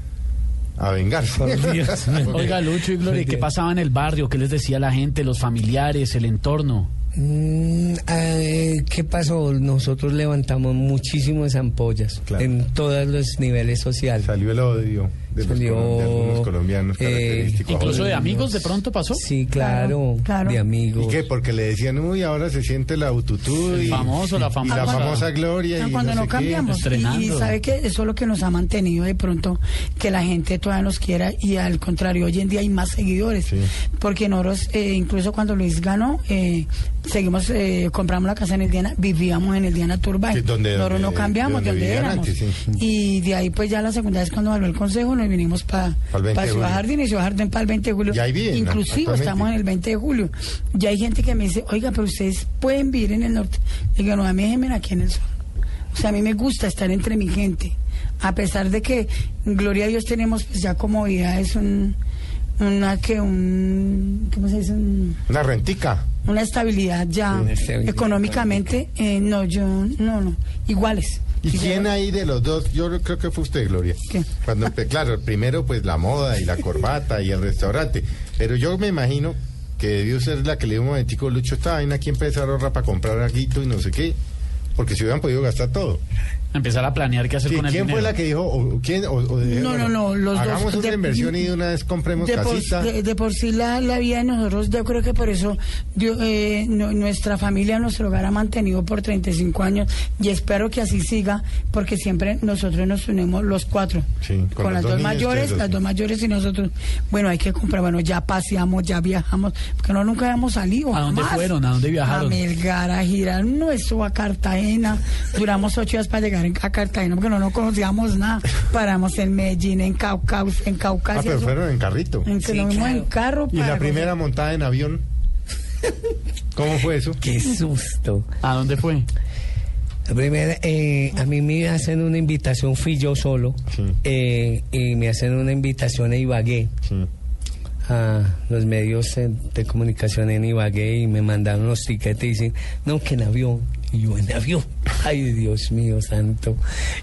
a vengarse. Por (laughs) Dios. Oiga, Lucho y Gloria, ¿qué pasaba en el barrio? ¿Qué les decía la gente, los familiares, el entorno? Mm, eh, ¿Qué pasó? Nosotros levantamos muchísimas ampollas Claro. en todos los niveles sociales. Salió el odio de, los Salió, colom- de algunos colombianos eh. Incluso de amigos de pronto pasó. Sí, claro, Claro, claro. de amigos. ¿Y qué? Porque le decían, uy, ahora se siente la autotutú y, El famoso, la y famosa. la Ah, cuando- famosa gloria. Y cuando no no, qué. cambiamos. Y, y sabe que eso es lo que nos ha mantenido de pronto, que la gente todavía nos quiera y al contrario, hoy en día hay más seguidores. Sí. Porque nosotros, eh, incluso cuando Luis ganó, eh, seguimos, eh, compramos la casa en el Diana, vivíamos en el Diana Turbay. Sí, donde- nosotros no cambiamos de donde donde éramos. antes, sí. Y de ahí pues ya la segunda vez cuando habló el consejo nos vinimos para Pa'l 20 de Ciudad julio. Jardín y Ciudad Jardín para el 20 de julio. Y ahí viven, Inclusive estamos en el 20 de julio. Ya hay gente que me dice, oiga, pero ustedes pueden vivir en el norte. Digo, no, a mí déjenme aquí en el sur. O sea, a mí me gusta estar entre mi gente. A pesar de que, gloria a Dios, tenemos pues ya como vida, es un, una que un, ¿cómo se dice? Un- Una rentica. una estabilidad ya Sí, una estabilidad económicamente. eh, no, yo, no, no, iguales. ¿Y quién ahí de los dos? Yo creo que fue usted, Gloria. ¿Qué? Cuando, claro, primero pues la moda y la corbata y el restaurante. Pero yo me imagino que debió ser la que le dio un momentico, Lucho, esta vaina aquí empezar a ahorrar para comprar aguito y no sé qué. Porque se hubieran podido gastar todo. Empezar a planear qué hacer Sí, con el ¿Quién dinero. fue la que dijo? O, ¿quién, o- o de- No, no, no, los dos. hagamos una de- inversión y de una vez compremos de por, casita. de, de por sí la, la vida de nosotros, yo creo que por eso eh, no- nuestra familia, nuestro hogar ha mantenido por 35 años y espero que así siga porque siempre nosotros nos unimos los cuatro. Sí, con con las dos dos niños, mayores, dos, las sí. dos mayores y nosotros, bueno, hay que comprar, bueno, ya paseamos, ya viajamos, porque no nunca habíamos salido. ¿A dónde jamás. fueron? ¿A dónde viajaron? A Melgar, a girar, no, eso a Cartagena. Duramos ocho días para llegar en- a Cartagena porque no nos conocíamos nada. Paramos en Medellín, en Caucaus, en Ah, Caucasia. pero eso- fueron en carrito. en que Sí, nos vimos claro. en carro. ¿Y la primera montada en avión? (laughs) ¿Cómo fue eso? Qué susto. ¿A dónde fue? La primera, eh, a mí me hacen una invitación, fui yo solo, Sí. eh, y me hacen una invitación a Ibagué, Sí. a los medios eh, de comunicación en Ibagué, y me mandaron los tiquetes y dicen, no, que en avión, y yo en avión. Ay, Dios mío santo.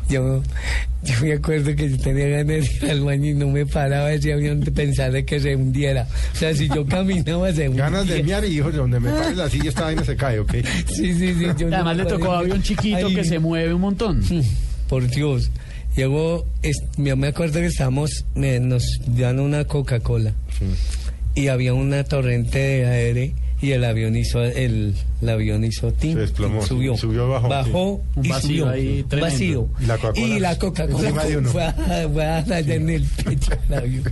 Yo, yo me acuerdo que yo tenía ganas de ir al baño y no me paraba ese avión de pensar de que se hundiera. O sea, si yo caminaba se hundía. Ganas de miar y dijo, donde me pare la silla esta vaina se cae, ¿ok? Sí, sí, sí. yo no Además le tocó paré. avión chiquito Ay, que se mueve un montón. Por Dios. Llegó, es- yo me acuerdo que estábamos, me- nos dan una Coca-Cola y había una torrente de aire y el avión hizo, el, el avión hizo tin, Se desplomó, sí, subió, subió, bajó, bajó sí. Un y vacío subió, ahí vacío. Y la Coca-Cola Y la fue a, fue a en el pecho del avión.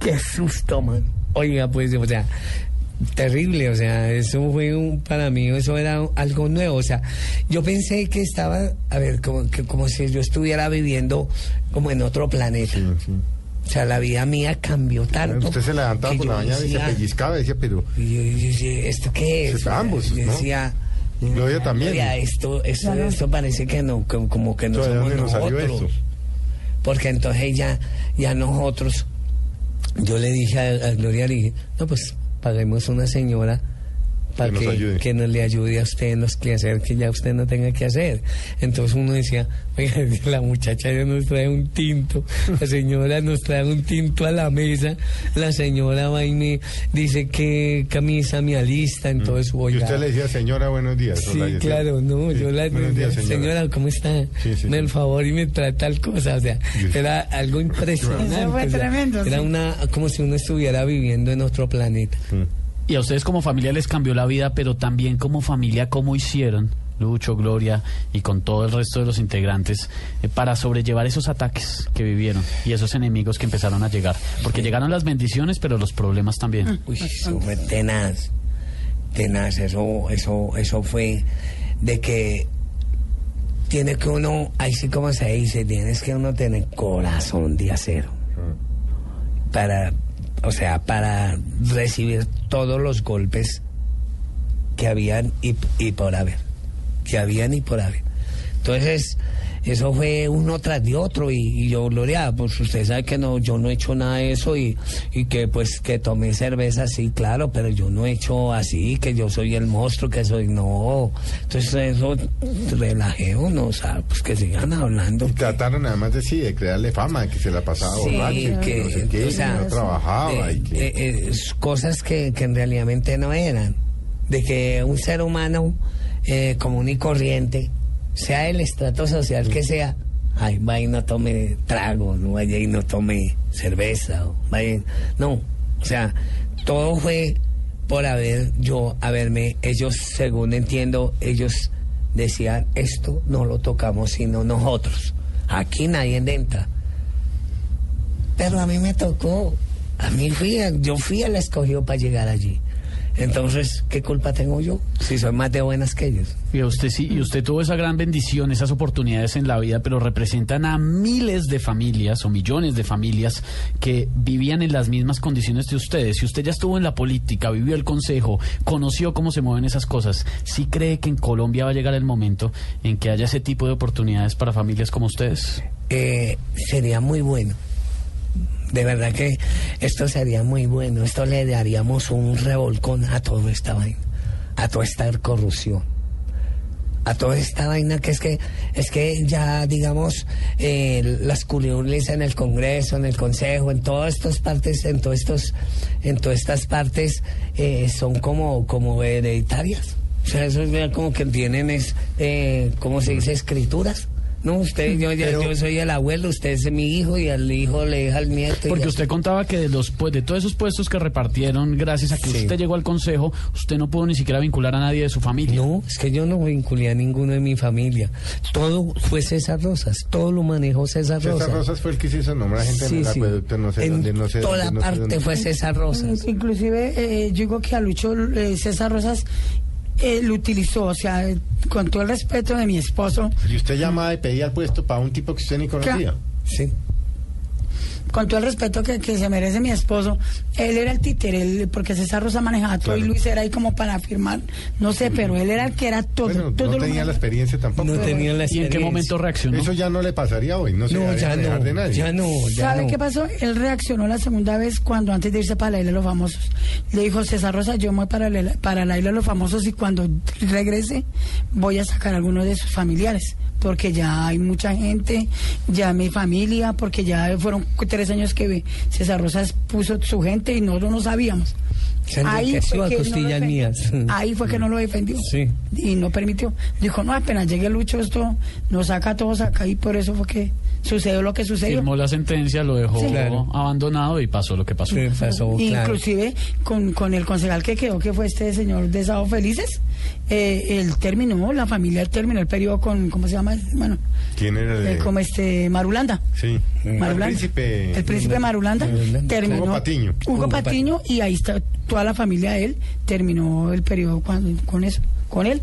Qué susto, man. Oiga, pues, o sea, terrible, o sea, eso fue un, para mí, eso era algo nuevo, o sea, yo pensé que estaba, a ver, como, que, como si yo estuviera viviendo como en otro planeta. O sea, la vida mía cambió tanto. Usted se levantaba por la mañana y se decía- pellizcaba decía, pero... y yo, yo decía, ¿esto qué es? Ambos, Yo ¿no? decía, Gloria también. "Oiga, esto, esto, Claro. esto parece que no, que- como que no ¿De somos dónde nos salió nosotros. esto? Porque entonces ya, ya nosotros, yo le dije a, a Gloria, le dije, no, pues paguemos una señora para Que que, nos ayude. que nos le ayude a usted en los quehaceres que ya usted no tenga que hacer. Entonces uno decía, oiga, la muchacha ya nos trae un tinto, la señora nos trae un tinto a la mesa, la señora va y me dice qué camisa me alista, entonces Mm. Y oiga. usted le decía, señora, buenos días. Sí, claro, no, Sí, yo la buenos días, señora. señora. ¿cómo está? Sí, sí, Me el favor y me trae tal cosa, o sea, era algo impresionante. Eso fue o sea, tremendo, Era una, como si uno estuviera viviendo en otro planeta. Y a ustedes como familia les cambió la vida, pero también como familia, ¿cómo hicieron? Lucho, Gloria y con todo el resto de los integrantes eh, para sobrellevar esos ataques que vivieron y esos enemigos que empezaron a llegar. Porque llegaron las bendiciones, pero los problemas también. Uy, eso fue tenaz, tenaz, eso, eso, eso fue de que tiene que uno, ahí sí como se dice, tienes que uno tener corazón de acero para, o sea, para recibir todos los golpes que habían y, por haber, que habían y por haber. Entonces, eso fue uno tras de otro y, y yo, Gloria, pues usted sabe que no, yo no he hecho nada de eso y, y que pues que tomé cerveza, sí, claro, pero yo no he hecho así, que yo soy el monstruo, que soy, no. Entonces eso, relajémonos, o sea, pues que sigan hablando. Y trataron además de sí, de crearle fama, que se la pasaba Sí, borracho, que, que no sé qué, o sea, que no trabajaba de- y que... eh, eh, cosas que, que en realmente no eran. De que un ser humano eh, común y corriente, sea el estrato social que sea, ay, vaya y no tome trago, no vaya y no tome cerveza, o vaya, no, o sea, todo fue por haber yo, haberme, ellos, según entiendo, ellos decían, esto no lo tocamos sino nosotros, aquí nadie entra. Pero a mí me tocó, a mí fui, yo fui el escogido para llegar allí. Entonces, ¿qué culpa tengo yo si soy más de buenas que ellos? Y usted sí, y usted tuvo esa gran bendición, esas oportunidades en la vida, pero representan a miles de familias o millones de familias que vivían en las mismas condiciones de ustedes. Si usted ya estuvo en la política, vivió el consejo, conoció cómo se mueven esas cosas, ¿sí cree que en Colombia va a llegar el momento en que haya ese tipo de oportunidades para familias como ustedes? Eh, sería muy bueno. De verdad que esto sería muy bueno. Esto le daríamos un revolcón a toda esta vaina, a toda esta corrupción, a toda esta vaina que es que es que ya digamos eh, las culiulis en el Congreso, en el Consejo, en todas estas partes, en todos estos, en todas estas partes eh, son como como hereditarias. O sea, eso es como que tienen es, eh, ¿cómo se dice? Escrituras. No, usted, yo, ya- yo soy el abuelo, usted es mi hijo y al hijo le deja al nieto. y Porque ya. usted contaba que de los pues, de todos esos puestos que repartieron, gracias a que Sí. usted llegó al consejo, usted no pudo ni siquiera vincular a nadie de su familia. No, es que yo no vinculé a ninguno de mi familia. Todo fue César Rosas, todo lo manejó César Rosas. César Rosas fue el que hizo nombrar gente Sí, en el sí. acueducto, no sé En dónde, no sé toda dónde, no sé parte dónde. fue César Rosas. Inclusive eh, yo digo que a Lucho eh, César Rosas eh, lo utilizó, o sea, con todo el respeto de mi esposo. Y usted llamaba y pedía el puesto para un tipo que usted ni conocía. Sí. Con todo el respeto que, que se merece mi esposo, él era el títere, él- porque César Rosa manejaba todo y Luis era ahí como para firmar, no sé, pero él era el que era todo. Bueno, todo no lo tenía que- la experiencia tampoco. No tenía la ¿Y en qué experiencia. momento reaccionó? Eso ya no le pasaría hoy, no se No, ya no, de nadie. ya no, ¿Sabe qué pasó? Él reaccionó la segunda vez cuando antes de irse para la isla de los famosos. Le dijo, César Rosa, yo me voy para la, para la isla de los famosos y cuando regrese voy a sacar a algunos de sus familiares. Porque ya hay mucha gente, ya mi familia, porque ya fueron tres años que César Rosas puso su gente y nosotros no sabíamos. Se enriqueció a que no costillas mías. (laughs) Ahí fue que no lo defendió. Sí. Y no permitió. Dijo, no, apenas llegue Lucho, esto nos saca a todos acá y por eso fue que sucedió lo que sucedió. Firmó la sentencia, lo dejó Sí. Claro. abandonado y pasó lo que pasó. Inclusive con, con el concejal que quedó, que fue este señor de Sábado Felices, eh, él terminó, la familia terminó el periodo con, ¿cómo se llama? Bueno, ¿Quién era el eh, de- como este Marulanda. Sí. Marulanda. El príncipe. El príncipe Marulanda terminó. Hugo Patiño. Hugo Patiño y ahí está toda la familia de él terminó el periodo cuando- con eso, con él.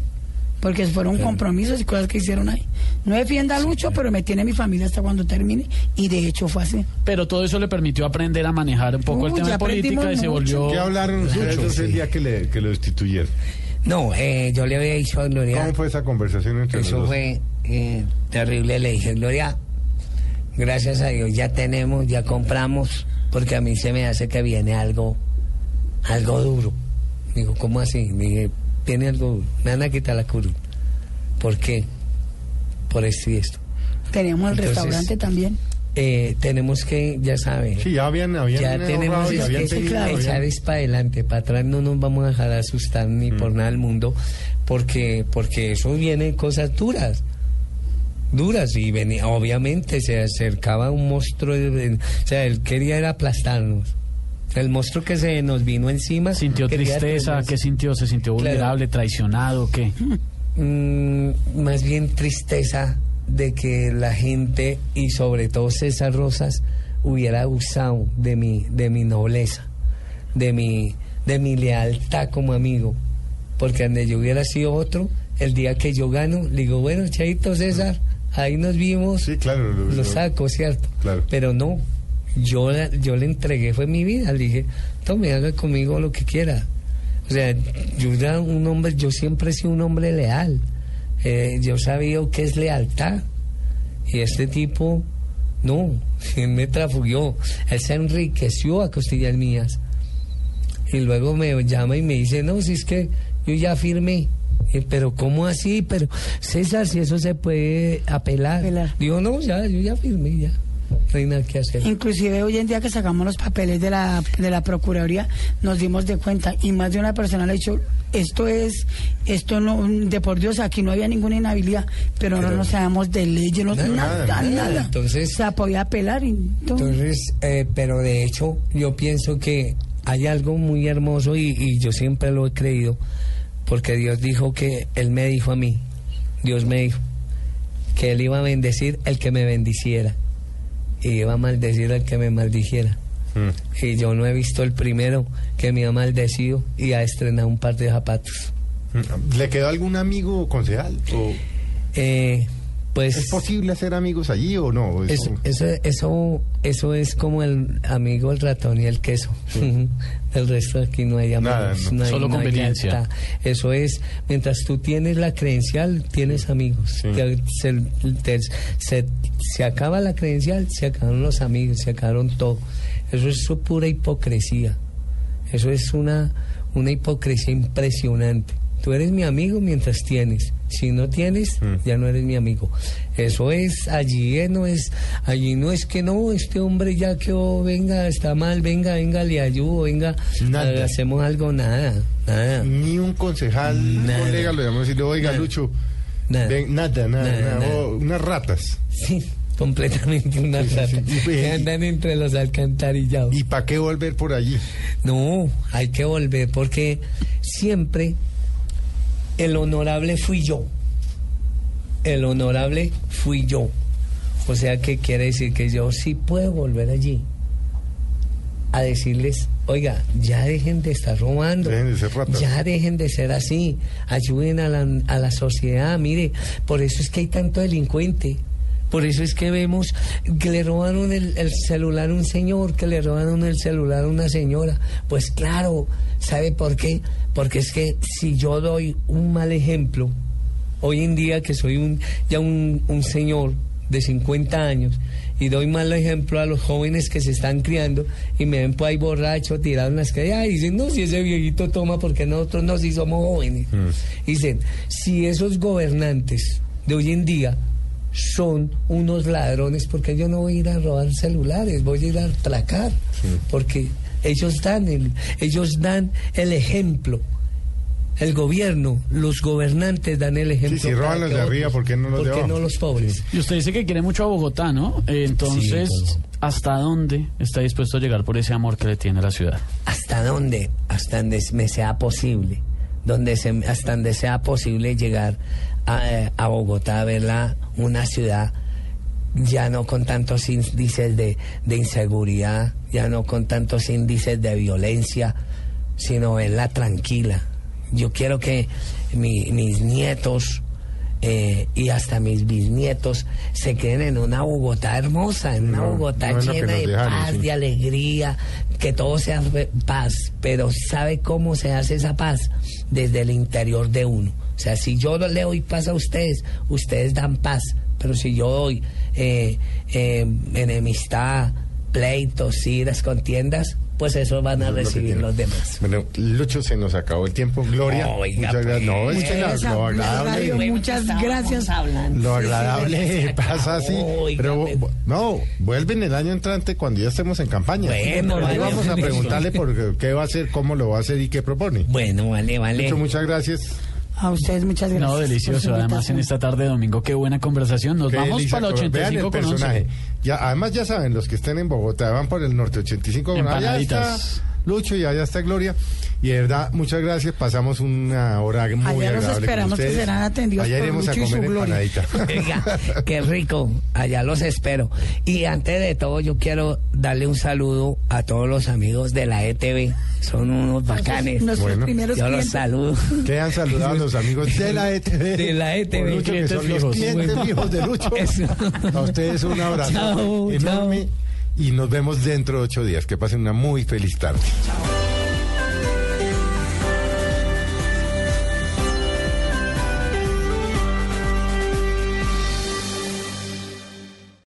Porque fueron compromisos y cosas que hicieron ahí. No defienda a Lucho, pero me tiene mi familia hasta cuando termine. Y de hecho fue así. Pero todo eso le permitió aprender a manejar un poco el tema de política y se volvió... ¿Qué hablaron ustedes el día que, le, que lo destituyeron? No, eh, yo le había dicho a Gloria. ¿Cómo fue esa conversación entre los Eso dos? fue eh, terrible. Le dije, Gloria, gracias a Dios ya tenemos, ya compramos, porque a mí se me hace que viene algo, algo duro. Digo, ¿cómo así? Me dije, viene algo duro. Me van a quitar la curul. ¿Por qué? Por esto y esto. Teníamos el Entonces, restaurante también. Eh, tenemos que, ya saben. Sí, ya habían, habían ya tenemos y es habían que tenido- echar habían- es para adelante, para atrás no nos vamos a dejar asustar ni Mm. por nada del mundo, porque porque eso viene cosas duras, duras y venía, obviamente se acercaba un monstruo, o sea, él quería era aplastarnos. El monstruo que se nos vino encima. ¿Sintió tristeza? tenernos- ¿Qué sintió? ¿Se sintió Claro. vulnerable, traicionado? ¿Qué? Mm, más bien tristeza de que la gente y sobre todo César Rosas hubiera abusado de mi de mi nobleza, de mi de mi lealtad como amigo, porque donde yo hubiera sido otro, el día que yo gano, le digo, bueno, Chaito César, ahí nos vimos, Sí, claro. Lo, lo saco, ¿cierto? Claro. Pero no, yo, yo le entregué, fue mi vida, le dije, tome, haga conmigo lo que quiera. O sea, yo era un hombre, yo siempre he sido un hombre leal. Eh, yo sabía qué es lealtad. Y este tipo, no, (laughs) me trafugió. Él se enriqueció a costillas mías. Y luego me llama y me dice, no, si es que yo ya firmé. Pero ¿cómo así? Pero César, si eso se puede apelar. Digo, no, ya, yo ya firmé, ya. Hacer. Inclusive hoy en día que sacamos los papeles de la, de la Procuraduría, nos dimos de cuenta y más de una persona le ha dicho, esto es, esto no, de por Dios, aquí no había ninguna inhabilidad, pero, no nos sabemos de leyes, no, Nada, nada, nada, nada. Entonces- se podía apelar y todo. Entonces, eh, pero de hecho, yo pienso que hay algo muy hermoso y, y yo siempre lo he creído, porque Dios dijo que Él me dijo a mí, Dios me dijo, que Él iba a bendecir el que me bendiciera y iba a maldecir al que me maldijera. Mm. Y yo no he visto el primero que me ha maldecido y ha estrenado un par de zapatos. Mm. ¿Le quedó algún amigo concejal? ¿O Eh, pues ¿Es posible hacer amigos allí o no? Eso, eso, eso, eso es como el amigo, el ratón y el queso. (laughs) el resto aquí no hay amigos. Nada, no. hay- Solo hay conveniencia. Eso es, mientras tú tienes la credencial, tienes amigos. Te- se, te- se- se acaba la credencial, se acabaron los amigos, se acabaron todo. Eso es su pura hipocresía. Eso es una, una hipocresía impresionante. Tú eres mi amigo mientras tienes. Si no tienes, ya no eres mi amigo. Eso es, allí eh, no es, allí no es que no, este hombre ya que oh, venga, está mal, venga, venga, le ayudo, venga, Nada. hacemos algo, nada, nada. Ni un concejal, un Nada. colega lo llamó y decirle, oiga, Nada. Lucho, Nada. ven, nada, nada, Nada, nada, nada. oh, unas ratas. Sí, completamente una rata. que andan entre los alcantarillados. ¿Y para qué volver por allí? No, hay que volver porque siempre el honorable fui yo. El honorable fui yo. O sea que quiere decir que yo sí puedo volver allí a decirles, oiga, ya dejen de estar robando, Dejen de ser ya dejen de ser así, ayuden a la, a la sociedad, mire, por eso es que hay tanto delincuente, Por eso es que vemos que le robaron el, el celular a un señor, que le robaron el celular a una señora. Pues claro, ¿sabe por qué? Porque es que si yo doy un mal ejemplo, hoy en día que soy un, ya un, un señor de 50 años y doy mal ejemplo a los jóvenes que se están criando y me ven por ahí borracho, tirado en las calles, y dicen, no, si ese viejito toma, porque nosotros no, si somos jóvenes. Dicen, si esos gobernantes de hoy en día son unos ladrones, porque yo no voy a ir a robar celulares, voy a ir a atracar, porque ellos dan el, ellos dan el ejemplo. El gobierno, los gobernantes dan el ejemplo. Sí, si roban los de arriba, otros- ¿por qué no los de ¿por qué abajo? no los pobres? Y usted dice que quiere mucho a Bogotá, ¿no? Eh, Entonces, Sí, ¿hasta dónde está dispuesto a llegar por ese amor que le tiene a la ciudad? hasta donde hasta donde me sea posible donde se, hasta donde sea posible llegar a, a Bogotá a verla una ciudad ya no con tantos índices de, de inseguridad ya no con tantos índices de violencia sino verla tranquila yo quiero que mi- mis nietos eh, y hasta mis bisnietos se queden en una Bogotá hermosa, en una No, Bogotá no llena de dejaron, paz, sí. de alegría, que todo sea fe- paz, pero ¿sabe cómo se hace esa paz? Desde el interior de uno. O sea, si yo no le doy paz a ustedes, ustedes dan paz, pero si yo doy eh, eh, enemistad, pleitos, iras, contiendas, pues eso van a Eso es lo que recibir los demás. Bueno, Lucho, se nos acabó el tiempo. Gloria, Oiga, muchas gracias. No, pues. es que lo la agradable, radio, muchas gracias. lo agradable (laughs) pasa así. Pero bu- no, vuelven el año entrante cuando ya estemos en campaña. Bueno, Ahí vale. vamos a preguntarle por qué va a hacer, cómo lo va a hacer y qué propone. Bueno, vale, vale. Lucho, muchas gracias. A ustedes muchas gracias. No, delicioso. Además, en esta tarde de domingo, qué buena conversación. Nos Qué vamos delicia, para el Vean 85 el con 11. personaje. Ya, además, ya saben, los que estén en Bogotá van por el norte 85 con allá está. Lucho y allá está Gloria. Y de verdad, muchas gracias. Pasamos una hora muy Allá los agradable con esperamos que serán atendidos Allá por iremos a Lucho y su comer Gloria. (laughs) Oiga, qué rico, allá los espero. Y antes de todo, yo quiero darle un saludo a todos los amigos de la ETV. Son unos bacanes. nuestros Bueno. primeros Yo los saludo. Que han saludado a los amigos de la ETV. (laughs) De la ETV. Por Lucho, que son los clientes fijos de Lucho. (laughs) Eso. A ustedes un abrazo Chao, enorme. Y nos vemos dentro de ocho días. Que pasen una muy feliz tarde.